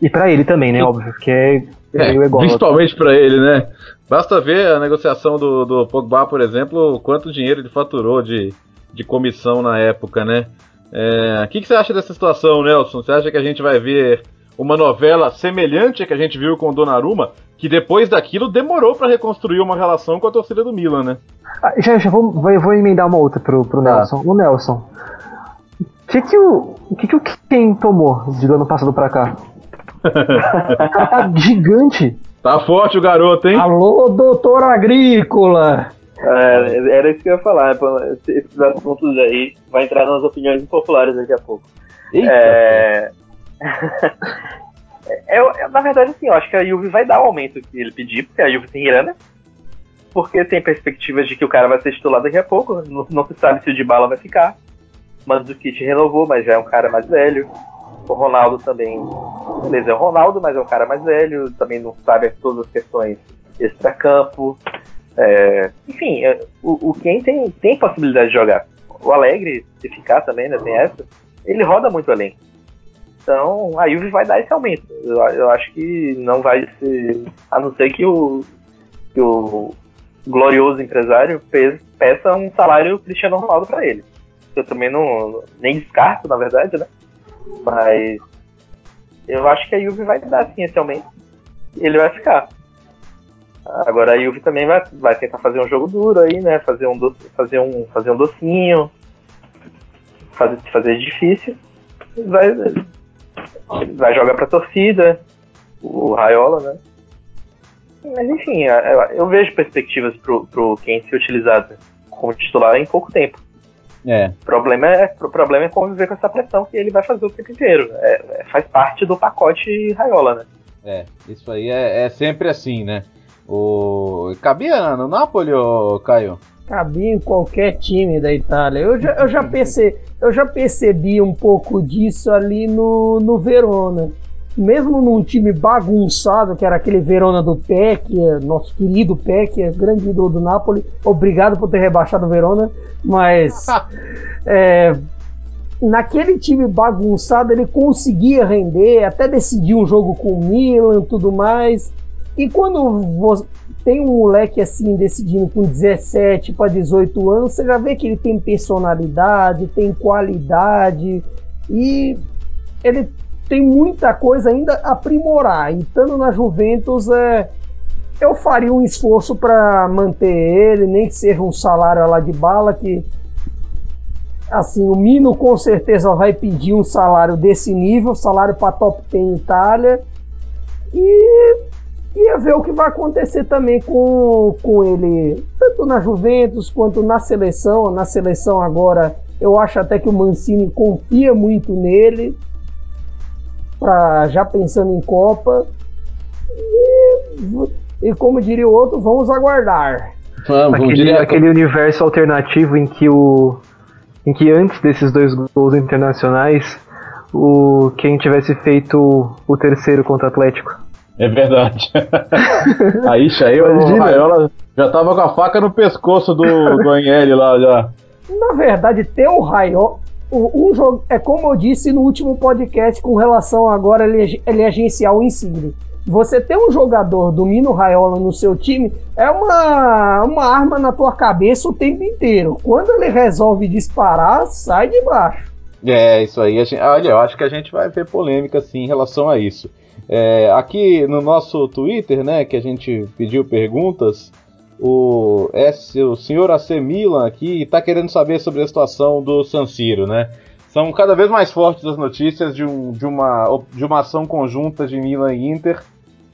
E para ele também, né? Óbvio, que é, é, é Principalmente para ele, né? Basta ver a negociação do, do Pogba, por exemplo, quanto dinheiro ele faturou de, de comissão na época, né? É, o é, que, que você acha dessa situação, Nelson? Você acha que a gente vai ver uma novela semelhante à que a gente viu com Donnarumma, que depois daquilo demorou para reconstruir uma relação com a torcida do Milan, né? Ah, já, já vou, vou, vou, emendar uma outra pro, pro tá. Nelson. O Nelson. O que que o, o que que o Ken tomou de do ano passado pra cá? *laughs* tá gigante. Tá forte o garoto, hein? Alô, doutor Agrícola! É, era isso que eu ia falar. Esses assuntos aí vai entrar nas opiniões impopulares daqui a pouco. Eita, É... *laughs* eu, eu, na verdade, assim, eu acho que a Juve vai dar o aumento que ele pedir, porque a Juve tem grana. Porque tem perspectivas de que o cara vai ser titular daqui a pouco. Não, não se sabe se o Dybala vai ficar. Mas o Kit renovou, mas já é um cara mais velho. O Ronaldo também. Beleza, é o Ronaldo, mas é um cara mais velho. Também não sabe todas as questões extra-campo. É, enfim, é, o, o Ken tem, tem possibilidade de jogar. O Alegre, se ficar também, né? Tem essa. Ele roda muito além. Então a Juve vai dar esse aumento. Eu, eu acho que não vai ser. A não ser que o, que o glorioso empresário pe- peça um salário Cristiano Ronaldo para ele. Eu também não. nem descarto, na verdade, né? Mas eu acho que a Juve vai dar sim esse aumento. Ele vai ficar. Agora a Juve também vai, vai tentar fazer um jogo duro aí, né? Fazer um, fazer um, fazer um docinho. Fazer, fazer difícil. Vai, vai jogar pra torcida. O Raiola, né? Mas enfim, eu, eu vejo perspectivas pro, pro quem ser utilizado como titular em pouco tempo. É. O problema é, o problema é conviver com essa pressão que ele vai fazer o tempo inteiro. É, é, faz parte do pacote Raiola, né? É, isso aí é, é sempre assim, né? O... Cabia no Napoli, ô Caio? Cabia em qualquer time da Itália. Eu já, eu já, perce, eu já percebi um pouco disso ali no, no Verona. Mesmo num time bagunçado, que era aquele Verona do Peck, nosso querido Peck, grande ídolo do Napoli. Obrigado por ter rebaixado o Verona, mas *laughs* é, naquele time bagunçado ele conseguia render, até decidir um jogo com o Milan tudo mais. E quando tem um moleque assim decidindo com 17 para 18 anos, você já vê que ele tem personalidade, tem qualidade e ele tem muita coisa ainda a aprimorar. E estando na Juventus, é, eu faria um esforço para manter ele, nem que seja um salário lá de bala que assim, o Mino com certeza vai pedir um salário desse nível, salário para top 10 em Itália. E ia ver o que vai acontecer também com, com ele, tanto na Juventus quanto na seleção. Na seleção agora, eu acho até que o Mancini confia muito nele, pra, já pensando em Copa. E, e como diria o outro, vamos aguardar. Vamos, aquele, direto. aquele universo alternativo em que o em que antes desses dois gols internacionais o quem tivesse feito o terceiro contra o Atlético. É verdade. Aí, aí o. Raiola já tava com a faca no pescoço do, do Agnelli lá já. Na verdade, ter o Raio, um jogo, é como eu disse no último podcast com relação agora ele, ele agenciar o Insigne. Você ter um jogador do Mino Raiola no seu time é uma, uma arma na tua cabeça o tempo inteiro. Quando ele resolve disparar, sai de baixo. É, isso aí. a gente- olha, eu acho que a gente vai ver polêmica sim em relação a isso. É, aqui no nosso Twitter, né, que a gente pediu perguntas, o, S, o senhor AC Milan aqui está querendo saber sobre a situação do San Siro, né? São cada vez mais fortes as notícias de, um, de, uma, de uma ação conjunta de Milan e Inter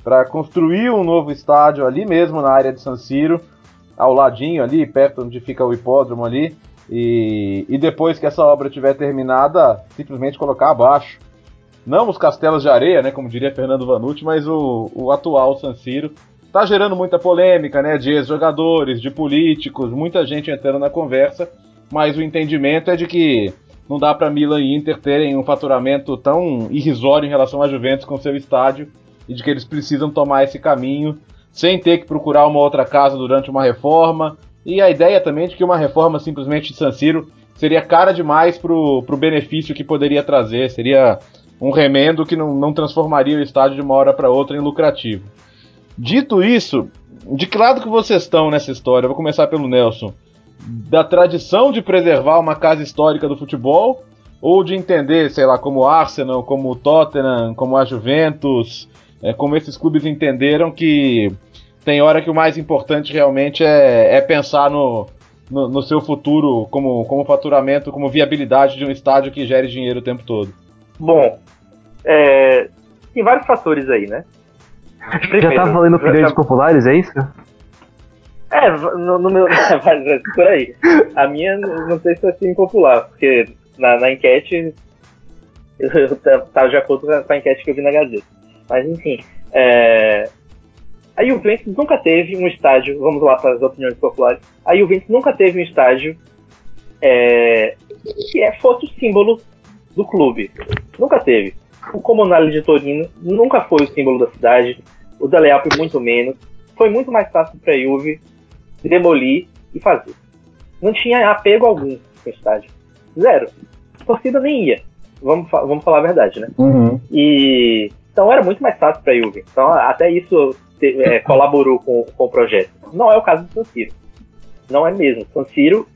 para construir um novo estádio ali mesmo na área de San Siro, ao ladinho ali, perto onde fica o hipódromo ali, e, e depois que essa obra estiver terminada, simplesmente colocar abaixo. Não os castelos de areia, né, como diria Fernando Vanucci, mas o, o atual San Siro. Tá gerando muita polêmica, né, de ex-jogadores, de políticos, muita gente entrando na conversa, mas o entendimento é de que não dá para Milan e Inter terem um faturamento tão irrisório em relação à Juventus com seu estádio e de que eles precisam tomar esse caminho sem ter que procurar uma outra casa durante uma reforma. E a ideia também de que uma reforma simplesmente de San Siro seria cara demais pro, pro benefício que poderia trazer, seria um remendo que não, não transformaria o estádio de uma hora para outra em lucrativo. Dito isso, de que lado que vocês estão nessa história? Eu vou começar pelo Nelson. Da tradição de preservar uma casa histórica do futebol ou de entender, sei lá, como o Arsenal, como o Tottenham, como a Juventus, é, como esses clubes entenderam que tem hora que o mais importante realmente é, é pensar no, no, no seu futuro como, como faturamento, como viabilidade de um estádio que gere dinheiro o tempo todo. Bom, é, tem vários fatores aí, né? já tá valendo opiniões já... populares, é isso? É, no, no meu. *laughs* por aí. A minha não sei se é assim popular, porque na, na enquete *laughs* eu tava de acordo com a enquete que eu vi na Gazeta. Mas enfim. É... A Juventus nunca teve um estádio, vamos lá para as opiniões populares. A Juventus nunca teve um estádio é, que é, fosse o símbolo do clube. Nunca teve. O Comunale de Torino nunca foi o símbolo da cidade. O Dele Alpi muito menos. Foi muito mais fácil para a Juve demolir e fazer. Não tinha apego algum no estádio. Zero. A torcida nem ia. Vamos, vamos falar a verdade, né? Uhum. E então era muito mais fácil para a Juve. Então até isso te, é, *laughs* colaborou com, com o projeto. Não é o caso do San Siro. Não é mesmo. San Siro,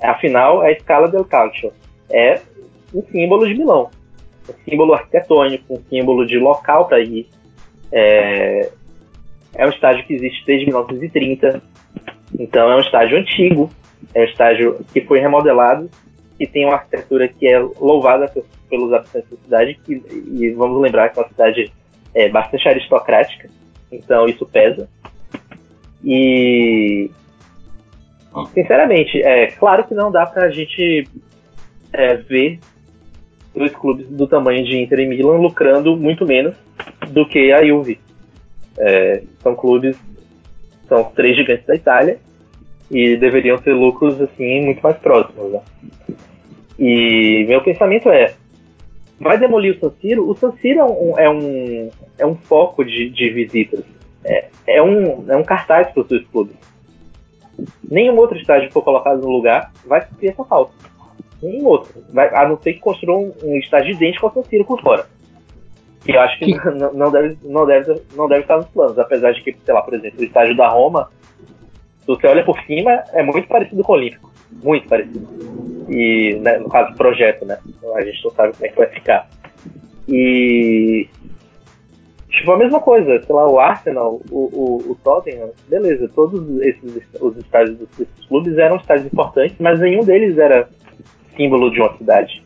afinal, é a escala del calcio. É um símbolo de Milão. Um símbolo arquitetônico, um símbolo de local para ir. É, é um estádio que existe desde 1930. Então é um estádio antigo. É um estádio que foi remodelado que tem uma arquitetura que é louvada pelos habitantes da cidade, e vamos lembrar que é uma cidade é, bastante aristocrática, então isso pesa. E sinceramente, é claro que não dá pra gente é, ver dois clubes do tamanho de Inter e Milan lucrando muito menos do que a Juve. É, são clubes, são três gigantes da Itália e deveriam ter lucros assim muito mais próximos. Né? E meu pensamento é, vai demolir o San Siro? O San Siro é um, é um, é um foco de, de visitas. É, é, um, é um cartaz para os seus clubes. Nenhum outro estádio for colocado no lugar vai suprir essa falta. Nenhum outro. A não ser que construa um, um estádio idêntico ao San Siro por fora. Que eu acho que *laughs* não, não, deve, não, deve, não deve estar nos planos. Apesar de que, sei lá, por exemplo, o estádio da Roma, se você olha por cima, é muito parecido com o Olímpico. Muito parecido. E, né, no caso, projeto, né? A gente não sabe como é que vai ficar. E. Tipo, a mesma coisa, sei lá, o Arsenal, o, o, o Tottenham, beleza, todos esses os estádios desses clubes eram estádios importantes, mas nenhum deles era símbolo de uma cidade.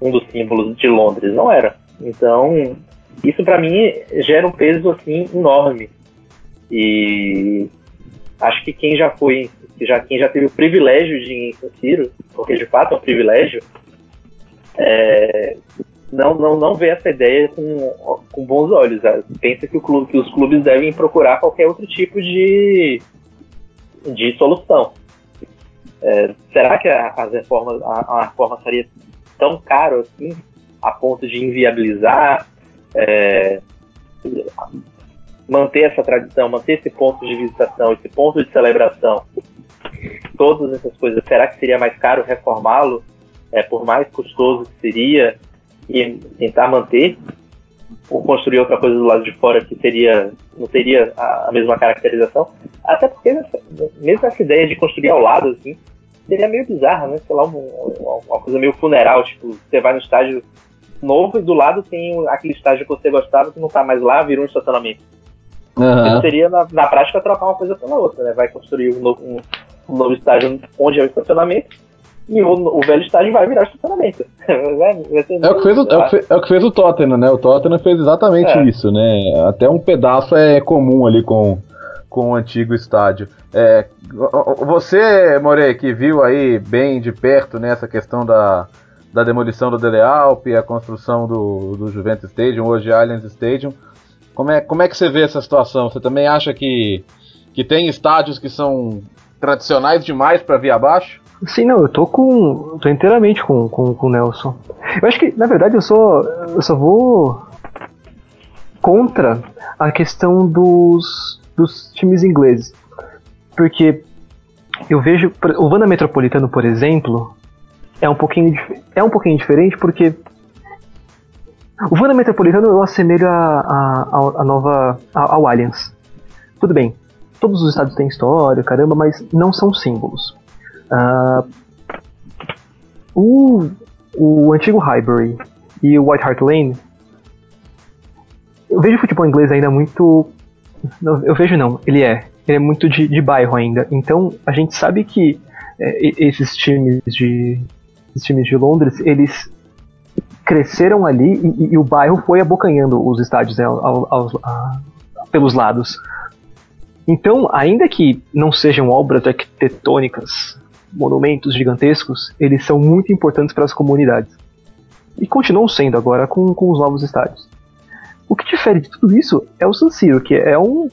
Um dos símbolos de Londres, não era. Então, isso para mim gera um peso assim enorme. E acho que quem já foi já quem já teve o privilégio de ir em San Siro, porque de fato é um privilégio, é, não, não, não vê essa ideia com, com bons olhos. Né? Pensa que, o clube, que os clubes devem procurar qualquer outro tipo de, de solução. É, será que a, as reformas, a, a reforma seria tão caro assim, a ponto de inviabilizar é, manter essa tradição, manter esse ponto de visitação, esse ponto de celebração todas essas coisas, será que seria mais caro reformá-lo, é, por mais custoso que seria, e tentar manter? Ou construir outra coisa do lado de fora que seria, não teria a, a mesma caracterização? Até porque, mesmo essa ideia de construir ao lado, assim, seria meio bizarra, né? Sei lá, uma, uma coisa meio funeral, tipo, você vai no estádio novo e do lado tem aquele estádio que você gostava que não tá mais lá, virou um estacionamento. Uhum. Seria, na, na, prática, trocar uma coisa pela outra, né? Vai construir um novo, um, um novo estádio onde é o estacionamento e o, o velho estádio vai virar estacionamento. *laughs* é, o que fez o, é, o que é o que fez o Tottenham, né? O Tottenham fez exatamente é. isso, né? Até um pedaço é comum ali com, com o antigo estádio. É, você, More, que viu aí bem de perto né, essa questão da, da demolição do Dele Alpe, a construção do, do Juventus Stadium, hoje Allianz Stadium, como é, como é que você vê essa situação? Você também acha que, que tem estádios que são tradicionais demais para vir abaixo? Sim, não, eu tô com. tô inteiramente com, com, com o Nelson. Eu acho que, na verdade, eu só. eu só vou contra a questão dos, dos times ingleses. Porque eu vejo. O Vanda Metropolitano, por exemplo, é um pouquinho, é um pouquinho diferente porque. O Vanda Metropolitano eu assemelho a, a, a nova. ao Allianz. Tudo bem, todos os estados têm história, caramba, mas não são símbolos. Uh, o, o antigo Highbury e o White Hart Lane, eu vejo o futebol inglês ainda muito. Eu vejo não, ele é. Ele é muito de, de bairro ainda. Então a gente sabe que é, esses times de esses times de Londres, eles cresceram ali e, e, o bairro foi abocanhando os estádios né, a, pelos lados. Então, ainda que não sejam obras arquitetônicas, monumentos gigantescos, eles são muito importantes para as comunidades. E continuam sendo agora com, com os novos estádios. O que difere de tudo isso é o San Siro, que é um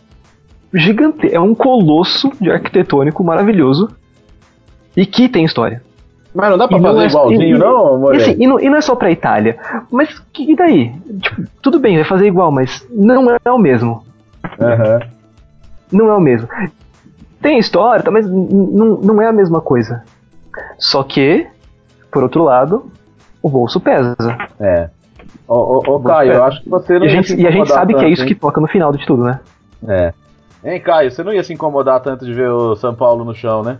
gigante, é um colosso de arquitetônico maravilhoso e que tem história. Mas não dá pra e fazer é, igualzinho, e, não, amor? E, assim, e, não, e, não, é só pra Itália. Mas que, daí? Tipo, tudo bem, vai fazer igual, mas não é o mesmo. Uhum. Não é o mesmo. Tem história, tá, mas não, não é a mesma coisa. Só que, por outro lado, o bolso pesa. É. Ô, ô, ô Caio, eu acho que você não. E a gente, e a gente sabe tanto, que é isso hein? que toca no final de tudo, né? É. Hein, Caio, você não ia se incomodar tanto de ver o São Paulo no chão, né?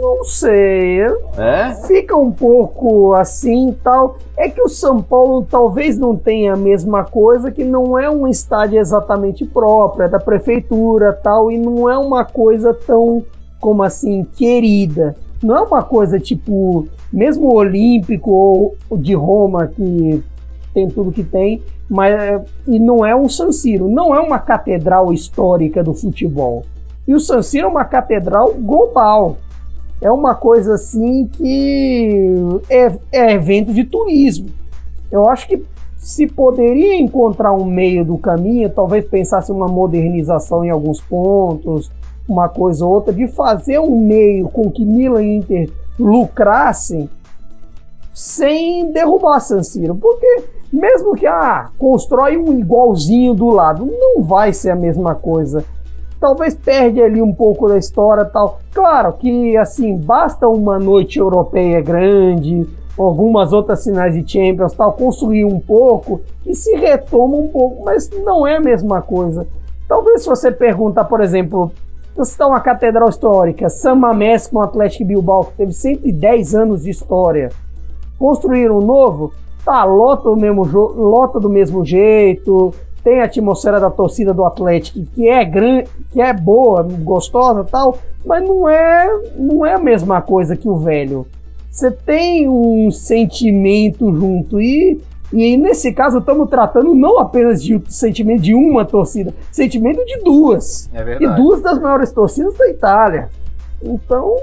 Não sei. É? Fica um pouco assim tal. É que o São Paulo talvez não tenha a mesma coisa, que não é um estádio exatamente próprio, é da prefeitura tal, e não é uma coisa tão, como assim, querida. Não é uma coisa tipo, mesmo o Olímpico ou o de Roma, que tem tudo que tem, mas e não é um San Siro, não é uma catedral histórica do futebol. E o San Siro é uma catedral global. É uma coisa assim que é, é evento de turismo. Eu acho que se poderia encontrar um meio do caminho, talvez pensasse uma modernização em alguns pontos, uma coisa ou outra, de fazer um meio com que Milan e Inter lucrassem sem derrubar San Siro, porque mesmo que ah, constrói um igualzinho do lado, não vai ser a mesma coisa. Talvez perde ali um pouco da história tal. Claro que assim, basta uma noite europeia grande, algumas outras finais de Champions tal, construir um pouco e se retoma um pouco, mas não é a mesma coisa. Talvez se você perguntar, por exemplo, está uma catedral histórica, San Mamés com o Atlético Bilbao, que teve 110 anos de história, construir um novo, Tá, lota do mesmo, lota do mesmo jeito, tem a atmosfera da torcida do Atlético que é grande, que é boa, gostosa, tal, mas não é, não é a mesma coisa que o velho. Você tem um sentimento junto e e nesse caso estamos tratando não apenas de sentimento de uma torcida, sentimento de duas. É verdade. E duas das maiores torcidas da Itália. Então,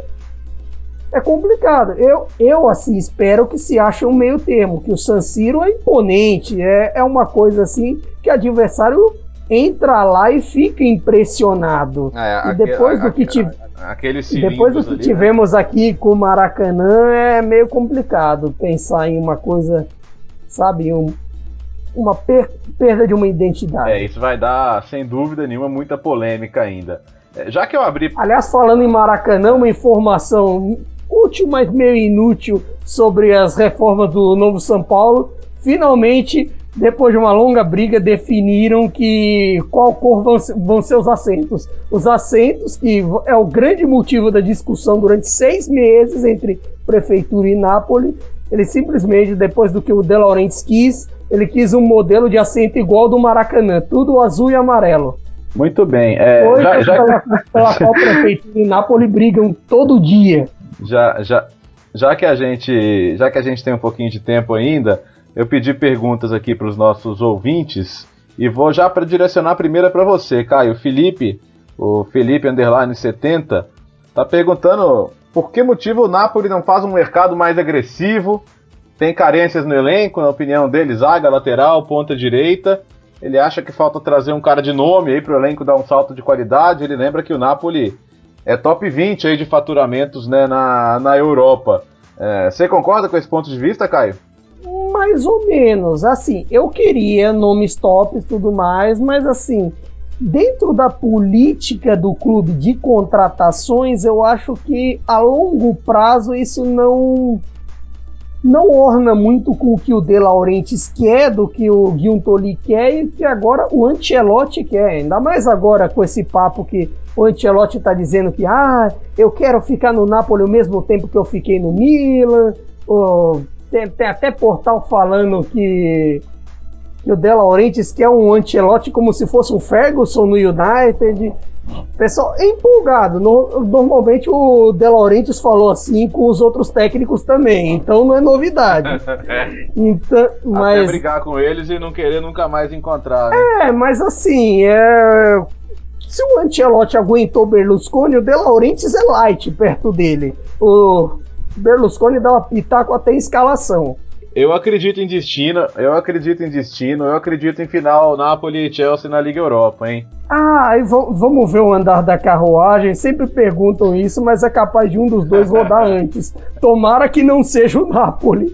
é complicado. Eu, eu assim, espero que se ache um meio termo, que o San Siro é imponente, é, é uma coisa assim que adversário entra lá e fica impressionado. É, e depois do que tive, depois do que ali, né? tivemos né? aqui com o Maracanã é meio complicado pensar em uma coisa, sabe, um, uma per perda de uma identidade. É, isso vai dar, sem dúvida nenhuma, muita polêmica ainda. É, já que eu abri. Aliás, falando em Maracanã, uma informação útil, mas meio inútil sobre as reformas do Novo São Paulo. Finalmente, depois de uma longa briga, definiram que qual cor vão ser, vão ser os assentos. Os assentos, que é o grande motivo da discussão durante seis meses entre prefeitura e Nápoles, ele simplesmente, depois do que o De Laurentiis quis, ele quis um modelo de assento igual ao do Maracanã, tudo azul e amarelo. Muito bem. É, Hoje, já, já... Pela, pela qual prefeitura e Nápoles brigam todo dia já, já, já que a gente, já que a gente tem um pouquinho de tempo ainda, eu pedi perguntas aqui para os nossos ouvintes e vou já para direcionar a primeira para você, Caio. Felipe, o Felipe underline 70, tá perguntando por que motivo o Napoli não faz um mercado mais agressivo? Tem carências no elenco, na opinião dele, zaga, lateral, ponta direita. Ele acha que falta trazer um cara de nome aí para o elenco dar um salto de qualidade. Ele lembra que o Napoli é top 20 aí de faturamentos né, na, na Europa. É, você concorda com esse ponto de vista, Caio? Mais ou menos. Assim, eu queria nomes tops e tudo mais, mas assim, dentro da política do clube de contratações, eu acho que a longo prazo isso não não orna muito com o que o De Laurentiis quer, do que o Guiuntoli quer e que agora o Ancelotti quer. Ainda mais agora com esse papo que o Ancelotti está dizendo que ah, eu quero ficar no Napoli ao mesmo tempo que eu fiquei no Milan. Ou, tem, tem, até portal falando que, que o De Laurentiis quer um Ancelotti como se fosse um Ferguson no United. Pessoal, é empolgado. No, normalmente o De Laurentiis falou assim com os outros técnicos também, então não é novidade. *laughs* é. Então, mas... Até brigar com eles e não querer nunca mais encontrar. Né? É, mas assim, é... se o Ancelotti aguentou o Berlusconi, o De Laurentiis é light perto dele. O Berlusconi dá uma pitaco até em escalação. Eu acredito em destino, eu acredito em destino, eu acredito em final Napoli e Chelsea na Liga Europa, hein? Ah, e vamos ver o andar da carruagem. Sempre perguntam isso, mas é capaz de um dos dois rodar *laughs* antes. Tomara que não seja o Napoli.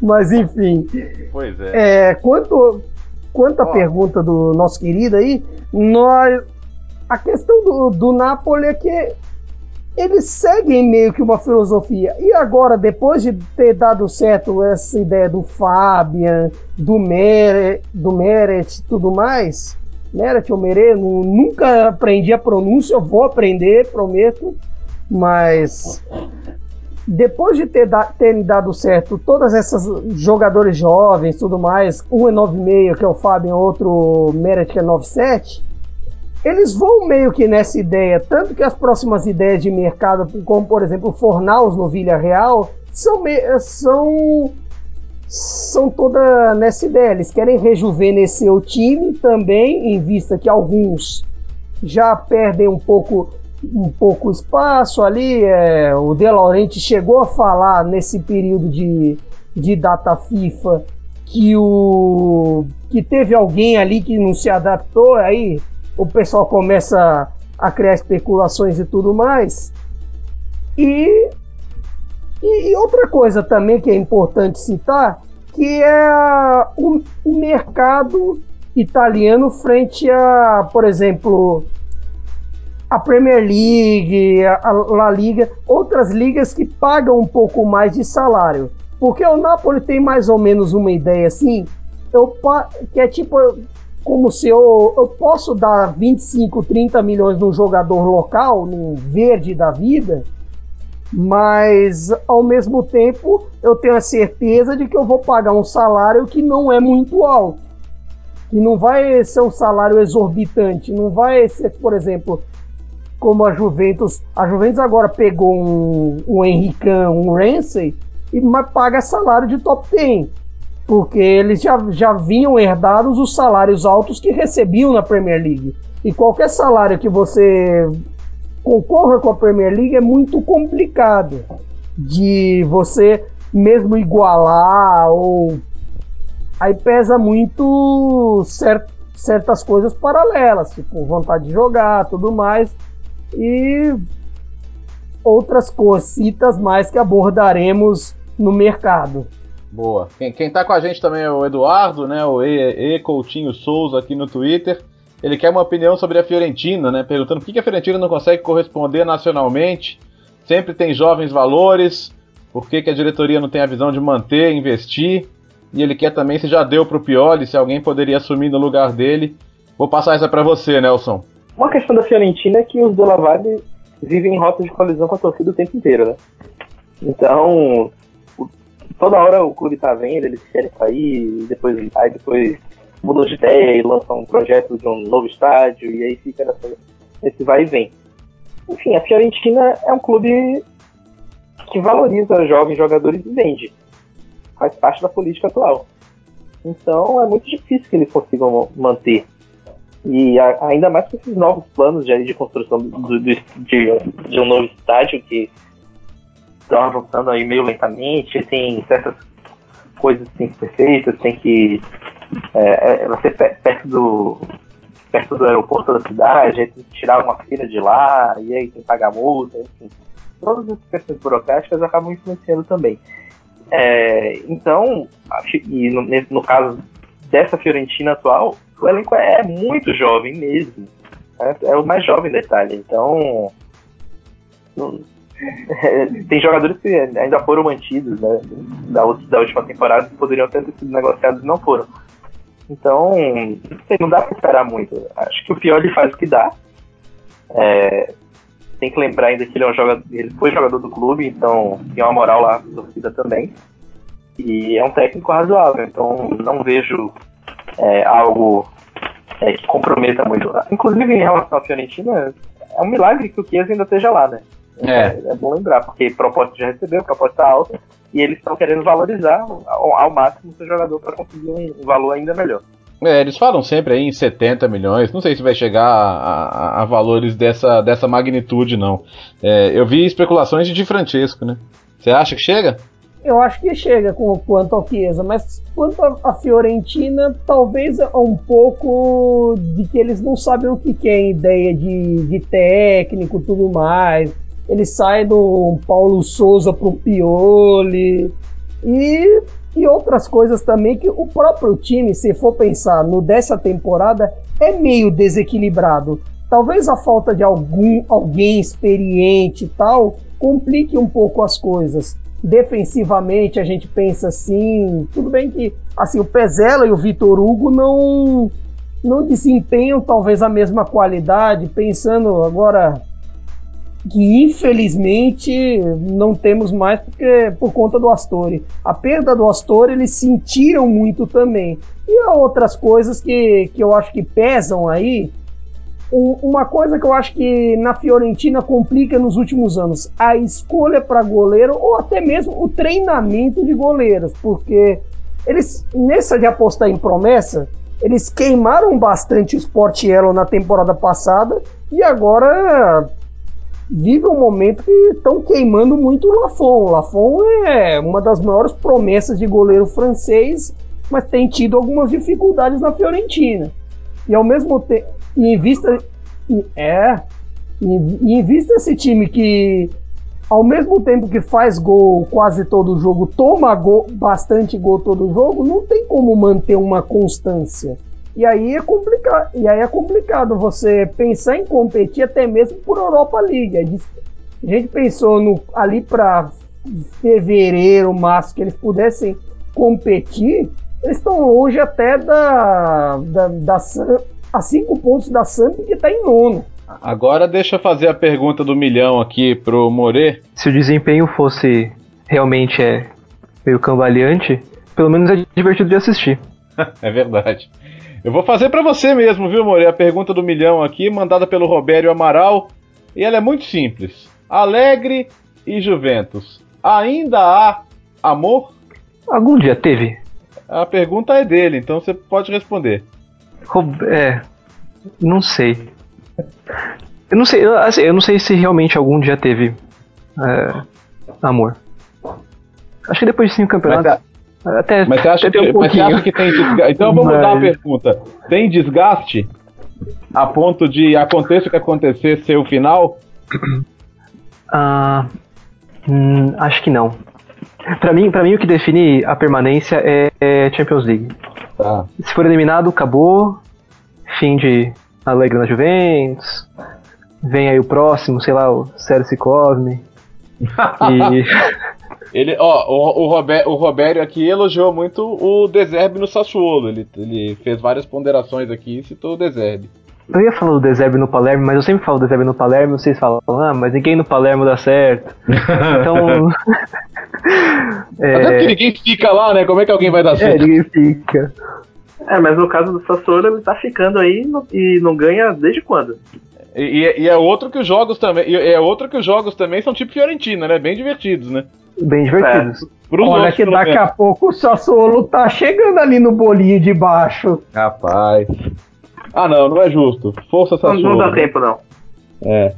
Mas enfim. Pois é. é quanto, quanto à pergunta do nosso querido aí, nós, a questão do, do Napoli é que eles seguem meio que uma filosofia. E agora, depois de ter dado certo essa ideia do Fabian, do Meret, do Meret e tudo mais, Meret ou Meret, nunca aprendi a pronúncia, vou aprender, prometo, mas depois de ter, da, ter dado certo todas essas jogadores jovens tudo mais, um é 9,5 que é o Fabian, outro Meret que é 9,7 eles vão meio que nessa ideia, tanto que as próximas ideias de mercado, como por exemplo Fornaus no Vila Real, são, são, são toda nessa ideia. Eles querem rejuvenescer o time também, em vista que alguns já perdem um pouco um pouco espaço ali. É, o De Laurenti chegou a falar nesse período de, de data FIFA que o que teve alguém ali que não se adaptou aí o pessoal começa a criar especulações e tudo mais. E, e outra coisa também que é importante citar, que é o, o mercado italiano frente a, por exemplo, a Premier League, a, La Liga, outras ligas que pagam um pouco mais de salário. Porque o Napoli tem mais ou menos uma ideia assim, eu, que é tipo, como se eu, eu posso dar 25, 30 milhões num jogador local, num verde da vida, mas ao mesmo tempo eu tenho a certeza de que eu vou pagar um salário que não é muito alto. Que não vai ser um salário exorbitante, não vai ser, por exemplo, como a Juventus. A Juventus agora pegou um, um Henricão, um Ramsey, e paga salário de top 10 porque eles já, já vinham herdados os salários altos que recebiam na Premier League. E qualquer salário que você concorra com a Premier League é muito complicado de você mesmo igualar ou aí pesa muito cert, certas coisas paralelas, tipo vontade de jogar, tudo mais e outras cositas mais que abordaremos no mercado. Boa. Quem, quem tá com a gente também é o Eduardo, né? O e, e Coutinho Souza aqui no Twitter. Ele quer uma opinião sobre a Fiorentina, né? Perguntando por que a Fiorentina não consegue corresponder nacionalmente. Sempre tem jovens valores. Por que, que a diretoria não tem a visão de manter, investir? E ele quer também se já deu pro Pioli, se alguém poderia assumir no lugar dele. Vou passar essa para você, Nelson. Uma questão da Fiorentina é que os Della vivem em rota de colisão com a torcida o tempo inteiro, né? Então, toda hora o clube tá vendo, eles querem sair, depois, aí depois mudou de ideia e lançam um projeto de um novo estádio, e aí fica nessa, nesse vai e vem. Enfim, a Fiorentina é um clube que valoriza jovens jogadores e vende. Faz parte da política atual. Então é muito difícil que eles consigam manter. E a, ainda mais com esses novos planos de, de construção do, do, de, de um novo estádio que estão avançando aí meio lentamente, tem certas coisas que tem que ser feitas, tem que é, é ser perto do perto do aeroporto da cidade, aí tem que tirar uma fila de lá, e aí tem que pagar multa, enfim. Todas as questões burocráticas acabam influenciando também. É, então, e no, no, caso dessa Fiorentina atual, o elenco é muito jovem mesmo. É, é o mais jovem Itália. Então, *laughs* tem jogadores que ainda foram mantidos né, da, da última temporada que poderiam ter sido negociados e não foram. Então, não dá para esperar muito. Acho que o Pioli faz o que dá. É, tem que lembrar ainda que ele, é um jogador, ele foi jogador do clube, então tem uma moral lá na torcida também. E é um técnico razoável, então não vejo é, algo é, que comprometa muito. Inclusive, em relação à Fiorentina, é um milagre que o Chiesa ainda esteja lá, né? É. é bom lembrar, porque proposta já recebeu, proposta alta, e eles estão querendo valorizar ao, ao máximo o seu jogador para conseguir um, valor ainda melhor. É, eles falam sempre aí em 70 milhões, não sei se vai chegar a, a, a valores dessa, dessa magnitude, não. É, eu vi especulações de Di Francesco, né? Você acha que chega? Eu acho que chega com, quanto ao Chiesa, mas quanto a Fiorentina, talvez é um pouco de que eles não sabem o que, que é ideia de, de técnico tudo mais ele sai do Paulo Souza pro Pioli e, e outras coisas também que o próprio time, se for pensar no dessa temporada, é meio desequilibrado. Talvez a falta de algum alguém experiente e tal complique um pouco as coisas. Defensivamente a gente pensa assim, tudo bem que assim o Pezela e o Vitor Hugo não não desempenham talvez a mesma qualidade, pensando agora que infelizmente não temos mais porque por conta do Astori. A perda do Astori eles sentiram muito também. E há outras coisas que, que eu acho que pesam aí. Um, uma coisa que eu acho que na Fiorentina complica nos últimos anos, a escolha para goleiro ou até mesmo o treinamento de goleiros, porque eles nessa de apostar em promessa, eles queimaram bastante o Sportiello na temporada passada e agora vive um momento que estão queimando muito o Lafon. O Lafon é uma das maiores promessas de goleiro francês, mas tem tido algumas dificuldades na Fiorentina. E ao mesmo tempo, em vista é, em, vista esse time que ao mesmo tempo que faz gol quase todo jogo, toma gol, bastante gol todo jogo, não tem como manter uma constância. E aí é complicado, e aí é complicado você pensar em competir até mesmo por Europa League. A gente pensou no, ali para fevereiro, março, que eles pudessem competir. Eles estão longe até da, da, da a cinco pontos da Samp que está em nono. Agora deixa eu fazer a pergunta do milhão aqui pro More. Se o desempenho fosse realmente é meio cambaleante, pelo menos é divertido de assistir. *laughs* é verdade. Eu vou fazer para você mesmo, viu, More? A pergunta do milhão aqui, mandada pelo Robério Amaral. E ela é muito simples. Alegre e Juventus. Ainda há amor? Algum dia teve. A pergunta é dele, então você pode responder. É. Não sei. Eu não sei, assim, eu não sei se realmente algum dia teve é, amor. Acho que depois de cinco campeonatos. Até, mas você acha, que, um mas você acha que tem desgaste? Então vamos mas... mudar a pergunta. Tem desgaste a ponto de aconteça o que acontecer ser o final? Ah, hum, acho que não. Para mim, para mim o que define a permanência é, é Champions League. Tá. Se for eliminado, acabou. Fim de Alegre na Juventus. Vem aí o próximo, sei lá, o Sérgio Cosme. *laughs* e Ele, ó, o, o, Robé, o Robério aqui elogiou muito o Deserbe no Sassuolo. Ele, ele fez várias ponderações aqui e citou o Deserbe. Eu ia falar do Deserbe no Palermo, mas eu sempre falo do Deserbe no Palermo, vocês falam, ah, mas ninguém no Palermo dá certo. *laughs* Então. é... Até porque ninguém fica lá, né? Como é que alguém vai dar é, certo? É, ninguém fica. É, mas no caso do Sassuolo, ele tá ficando aí e não ganha desde quando? E, e, é outro que os jogos também. é outro que os jogos também são tipo Fiorentina, né? Bem divertidos, né? Bem divertidos. É. Olha que daqui menos. a pouco o Sassuolo tá chegando ali no bolinho de baixo. Rapaz. Ah não, não é justo. Força Sassuolo. Não, não dá tempo não. É.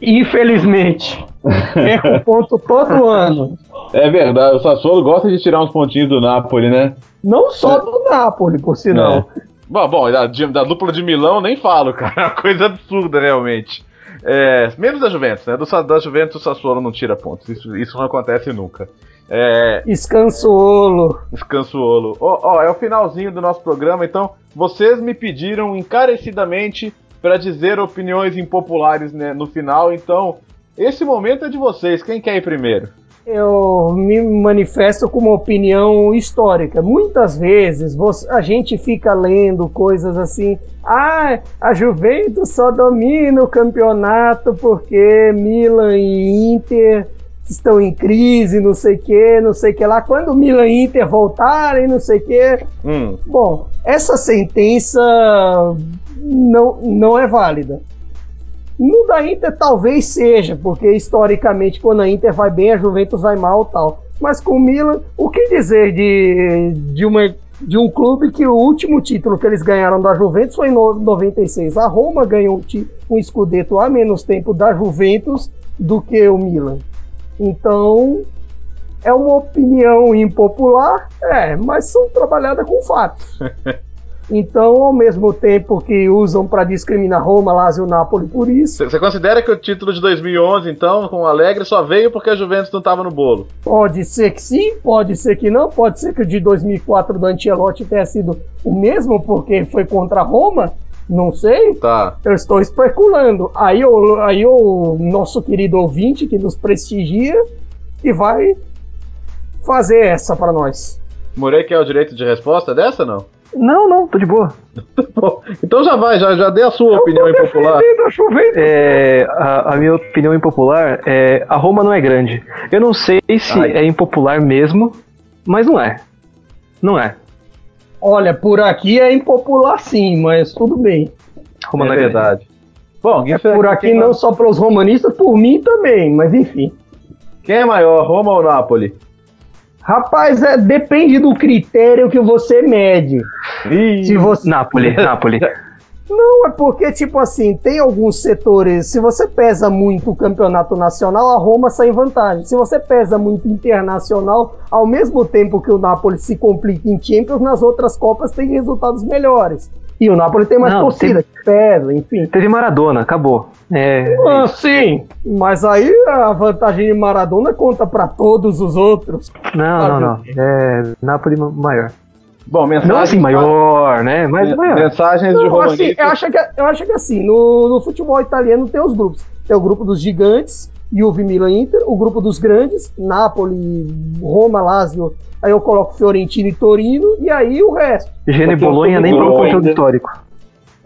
Infelizmente. *laughs* Perco ponto todo ano. É verdade, o Sassuolo gosta de tirar uns pontinhos do Napoli, né? Não só do Napoli, por sinal. É. Bom, bom da, da dupla de Milão nem falo, cara. É uma coisa absurda, realmente. É, menos da Juventus, né? Do, da Juventus o Sassuolo não tira pontos. Isso, isso não acontece nunca. É... Escansuolo. Escansuolo. Ó, oh, oh, é o finalzinho do nosso programa, então vocês me pediram encarecidamente para dizer opiniões impopulares né, no final, então esse momento é de vocês. Quem quer ir primeiro? Eu me manifesto com uma opinião histórica. Muitas vezes você, a gente fica lendo coisas assim. Ah, a Juventus só domina o campeonato porque Milan e Inter estão em crise, não sei o que, não sei o que lá. Quando Milan e Inter voltarem, não sei o que. Hum. Bom, essa sentença não, não é válida. No da Inter talvez seja, porque historicamente quando a Inter vai bem, a Juventus vai mal tal. Mas com o Milan, o que dizer de, de, uma, de um clube que o último título que eles ganharam da Juventus foi em 96. A Roma ganhou um, escudeto há menos tempo da Juventus do que o Milan. Então, é uma opinião impopular, é, mas são trabalhadas com fatos. *laughs* Então, ao mesmo tempo que usam para discriminar Roma, Lazio e Napoli por isso. Você considera que o título de 2011, então, com o Alegre, só veio porque a Juventus não estava no bolo? Pode ser que sim, pode ser que não, pode ser que o de 2004 do Ancelotti tenha sido o mesmo porque foi contra Roma. Não sei. Tá. Eu estou especulando. Aí o, aí o nosso querido ouvinte que nos prestigia e vai fazer essa para nós. Morei quer o direito de resposta dessa não? Não, não, tô de boa. *laughs* então já vai, já, já dê a sua Eu opinião impopular. Juventus. É, a, a minha opinião impopular é a Roma não é grande. Eu não sei se Ai. é impopular mesmo, mas não é. Não é. Olha, por aqui é impopular sim, mas tudo bem. Roma é não é grande. verdade. Bom, É por aqui não só para os romanistas, por mim também, mas enfim. Quem é maior, Roma ou Napoli? Rapaz, é, depende do critério que você mede. Se você... Napoli, Napoli. Não, é porque, tipo assim, tem alguns setores. Se você pesa muito o campeonato nacional, a Roma sai em vantagem. Se você pesa muito internacional, ao mesmo tempo que o Napoli se complica em Champions, nas outras Copas tem resultados melhores. E o Napoli tem mais Não, torcida, que pesa, enfim. Teve Maradona, acabou. É, Ah, sim, mas aí a vantagem de Maradona conta pra todos os outros. não, não, não. É Napoli maior. Bom, mensagens. Não assim maior, né? Mas maior. Mensagens de Não, assim, romanistas. eu, acho que, eu acho que assim, no, no futebol italiano tem os grupos. Tem o grupo dos gigantes, Juve, Milan, Inter. O grupo dos grandes, Napoli, Roma, Lazio. Aí eu coloco Fiorentino e Torino. E aí o resto. Gênio e Bolonha nem pelo Bolonha conteúdo ainda. histórico.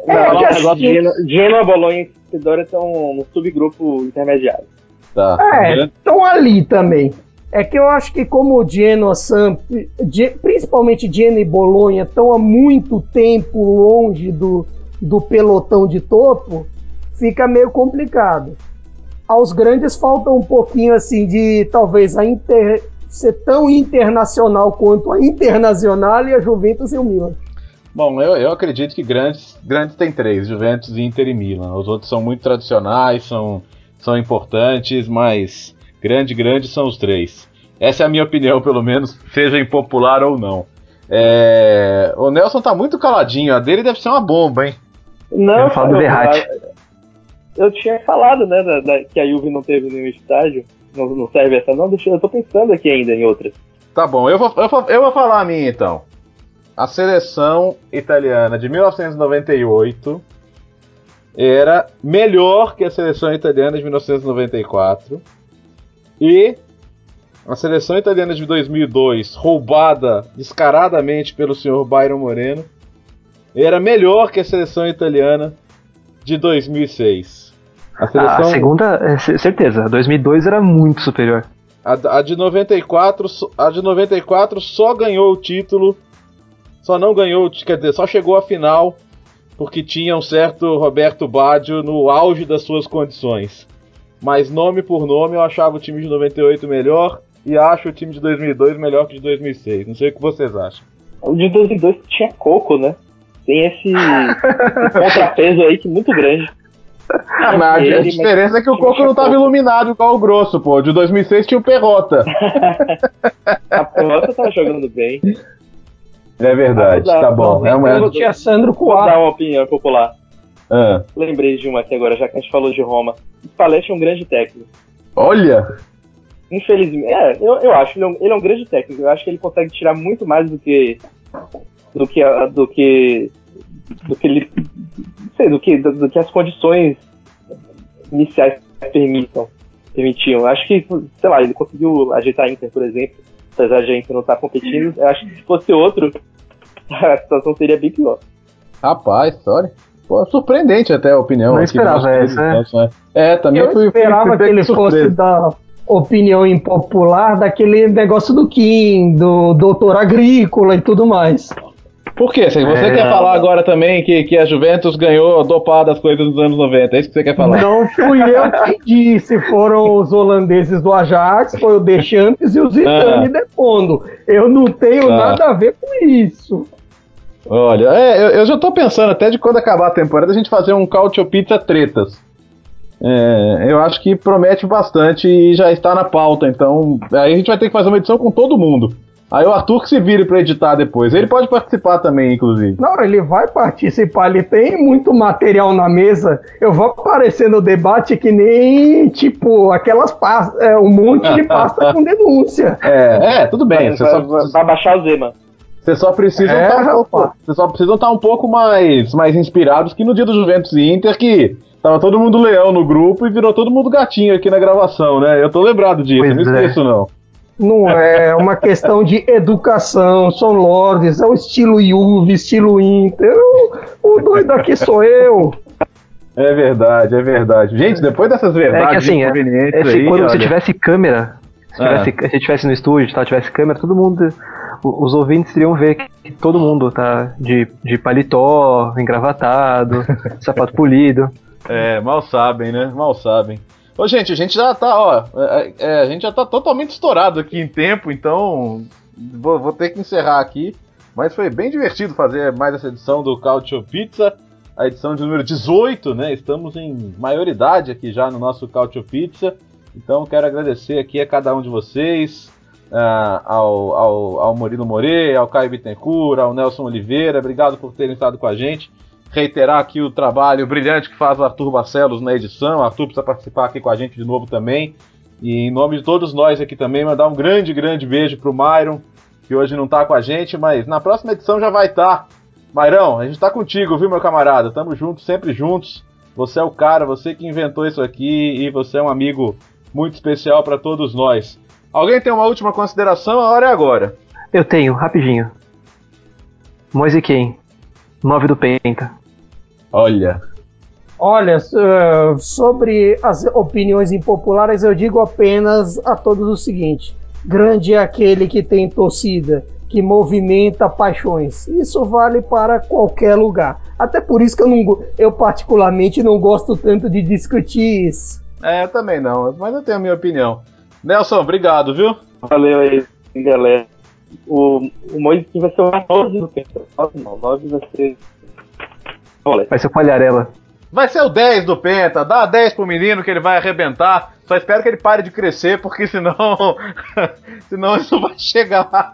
É, Não, assim- de Genoa- Genoa, Bolonha e Sampdoria estão no subgrupo intermediário. Tá. É, estão ali também. É que eu acho que como o Genoa, Samp, principalmente Genoa e Bolonha, estão há muito tempo longe do, do pelotão de topo, fica meio complicado. Aos grandes falta um pouquinho assim de talvez a Inter ser tão internacional quanto a Internacional e a Juventus e o Milan. Bom, eu, eu acredito que grandes, grandes tem três, Juventus, Inter e Milan. Os outros são muito tradicionais, são, são importantes, mas grande, grande são os três. Essa é a minha opinião, pelo menos, seja impopular ou não. É, O Nelson tá muito caladinho, a dele deve ser uma bomba, hein? Não, Eu falo do Verratti. Eu tinha falado, né, da- da- que a Juve não teve nenhum estádio. Não, não serve essa, não. Deixa, eu tô pensando aqui ainda em outras. Tá bom, eu vou, eu vou, eu vou falar a minha então. A seleção italiana de 1998 era melhor que a seleção italiana de 1994. E a seleção italiana de 2002, roubada descaradamente pelo senhor Byron Moreno, era melhor que a seleção italiana de 2006. A A, seleção, a segunda, é, certeza. A 2002 era muito superior. a, a de 94, só- a de 94 só ganhou o título, só não ganhou, quer dizer, só chegou à final porque tinha um certo Roberto Baggio no auge das suas condições. Mas nome por nome eu achava o time de 98 melhor e acho o time de 2002 melhor que o de 2006. Não sei o que vocês acham. O de 2002 tinha coco, né? Tem esse, esse *laughs* contrapeso aí que é muito grande. Ah, mas a Ele, mas diferença é que o Coco não estava iluminado igual o grosso, pô. De 2006 tinha o Perrota. *laughs* A Pelota tava jogando bem. É verdade, Ah, tá bom. vou- É uma... vou- Tinha Sandro Vou dar uma opinião popular. Ah, Lembrei de uma aqui agora, já que a gente falou de Roma. Spalletti é um grande técnico. olha, Infelizmente, é, eu, eu acho, ele é, um, ele é um grande técnico. Eu acho que ele consegue tirar muito mais do que. do que. a- do que. do que ele. Não sei, do que, do, do que as condições iniciais permitam. Permitiam. Eu acho que, sei lá, ele conseguiu ajeitar a Inter, por exemplo. Apesar de a Inter não estar competindo, eu acho que se fosse outro, *laughs* a situação seria bem pior. rapaz, olha. Pô, surpreendente até a opinião. Não esperava essa, é. Né? É, também Eu fui, esperava fui que ele surpresa. fosse dar opinião impopular daquele negócio do Kim, do doutor agrícola e tudo mais. Por quê? Você é, quer falar agora também que, que a Juventus ganhou dopado as coisas dos anos 90? É isso que você quer falar? Não fui eu que disse. Foram os holandeses do Ajax, foi o Deschamps e o Zidane ah. depondo. Eu não tenho ah. nada a ver com isso. Olha, é, eu, eu, já tô pensando até de quando acabar a temporada a gente fazer um Cautio Pizza Tretas. É, eu acho que promete bastante e já está na pauta, então aí a gente vai ter que fazer uma edição com todo mundo. Aí o Arthur que se vire para editar depois. Ele pode participar também, inclusive. Não, ele vai participar. Ele tem muito material na mesa. Eu vou aparecer no debate que nem, tipo, aquelas pastas, é, um monte de pasta *laughs* com denúncia. É, é, tudo bem. Vai, você vai, só... vai baixar o Zema. Você só precisa é, estar tá um só precisa estar tá um pouco mais, mais inspirados que no dia do Juventus e Inter que tava todo mundo leão no grupo e virou todo mundo gatinho aqui na gravação, né? Eu tô lembrado disso, pois não é. esqueço não. Não é uma questão de educação, são lords, é o estilo Juve, estilo Inter. O, o doido aqui sou eu. É verdade, é verdade. Gente, depois dessas verdades é que, assim, inconvenientes é, é, aí, Quando olha... você tivesse câmera, se, ah. tivesse, se tivesse no estúdio, tá, tivesse câmera, todo mundo, os ouvintes iriam ver que todo mundo tá de, de paletó, engravatado, *laughs* sapato polido. É, mal sabem, né? Mal sabem. Ô, gente, a gente já tá, ó, é, é, a gente já tá totalmente estourado aqui em tempo, então vou, vou, ter que encerrar aqui. Mas foi bem divertido fazer mais essa edição do Cautio Pizza, a edição de número 18, né? Estamos em maioridade aqui já no nosso Cautio Pizza. Então quero agradecer aqui a cada um de vocês, uh, ao, ao, ao Murilo More, ao Caio Bittencourt, ao Nelson Oliveira. Obrigado por terem estado com a gente reiterar aqui o trabalho brilhante que faz o Arthur Barcelos na edição. Arthur precisa participar aqui com a gente de novo também. E em nome de todos nós aqui também, mandar um grande, grande beijo pro Myron, que hoje não está com a gente, mas na próxima edição já vai estar. Tá. Mairão, a gente está contigo, viu, meu camarada? Tamo juntos, sempre juntos. Você é o cara, você que inventou isso aqui e você é um amigo muito especial para todos nós. Alguém tem uma última consideração? A hora é agora. Eu tenho, rapidinho. Moise quem? 9 do Penta. Olha. Olha, uh, sobre as opiniões impopulares, eu digo apenas a todos o seguinte: grande é aquele que tem torcida, que movimenta paixões. Isso vale para qualquer lugar. Até por isso que eu, não, eu particularmente não gosto tanto de discutir isso. É, eu também não, mas eu tenho a minha opinião. Nelson, obrigado, viu? Valeu aí, galera o, o Moisés vai ser o 9 no tempo. 9 não, 9 vai ser. Olha. Vai ser o Palharela. Vai ser o 10 do Penta, dá 10 pro menino que ele vai arrebentar. Só espero que ele pare de crescer, porque *laughs* senão. *laughs* senão isso vai chegar lá.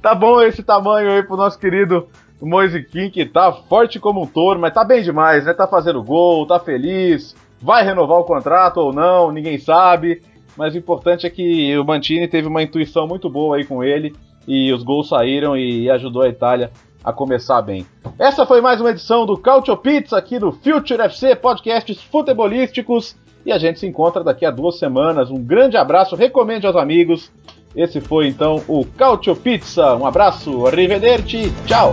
Tá bom esse tamanho aí pro nosso querido Moise Kim, que tá forte como um touro, mas tá bem demais, né? Tá fazendo gol, tá feliz. Vai renovar o contrato ou não, ninguém sabe. Mas o importante é que o Mantini teve uma intuição muito boa aí com ele e os gols saíram e ajudou a Itália a começar bem. Essa foi mais uma edição do Cautio Pizza aqui do Future FC Podcasts Futebolísticos e a gente se encontra daqui a duas semanas. Um grande abraço, recomende aos amigos. Esse foi então o Cautio Pizza. Um abraço, arrivederci, tchau!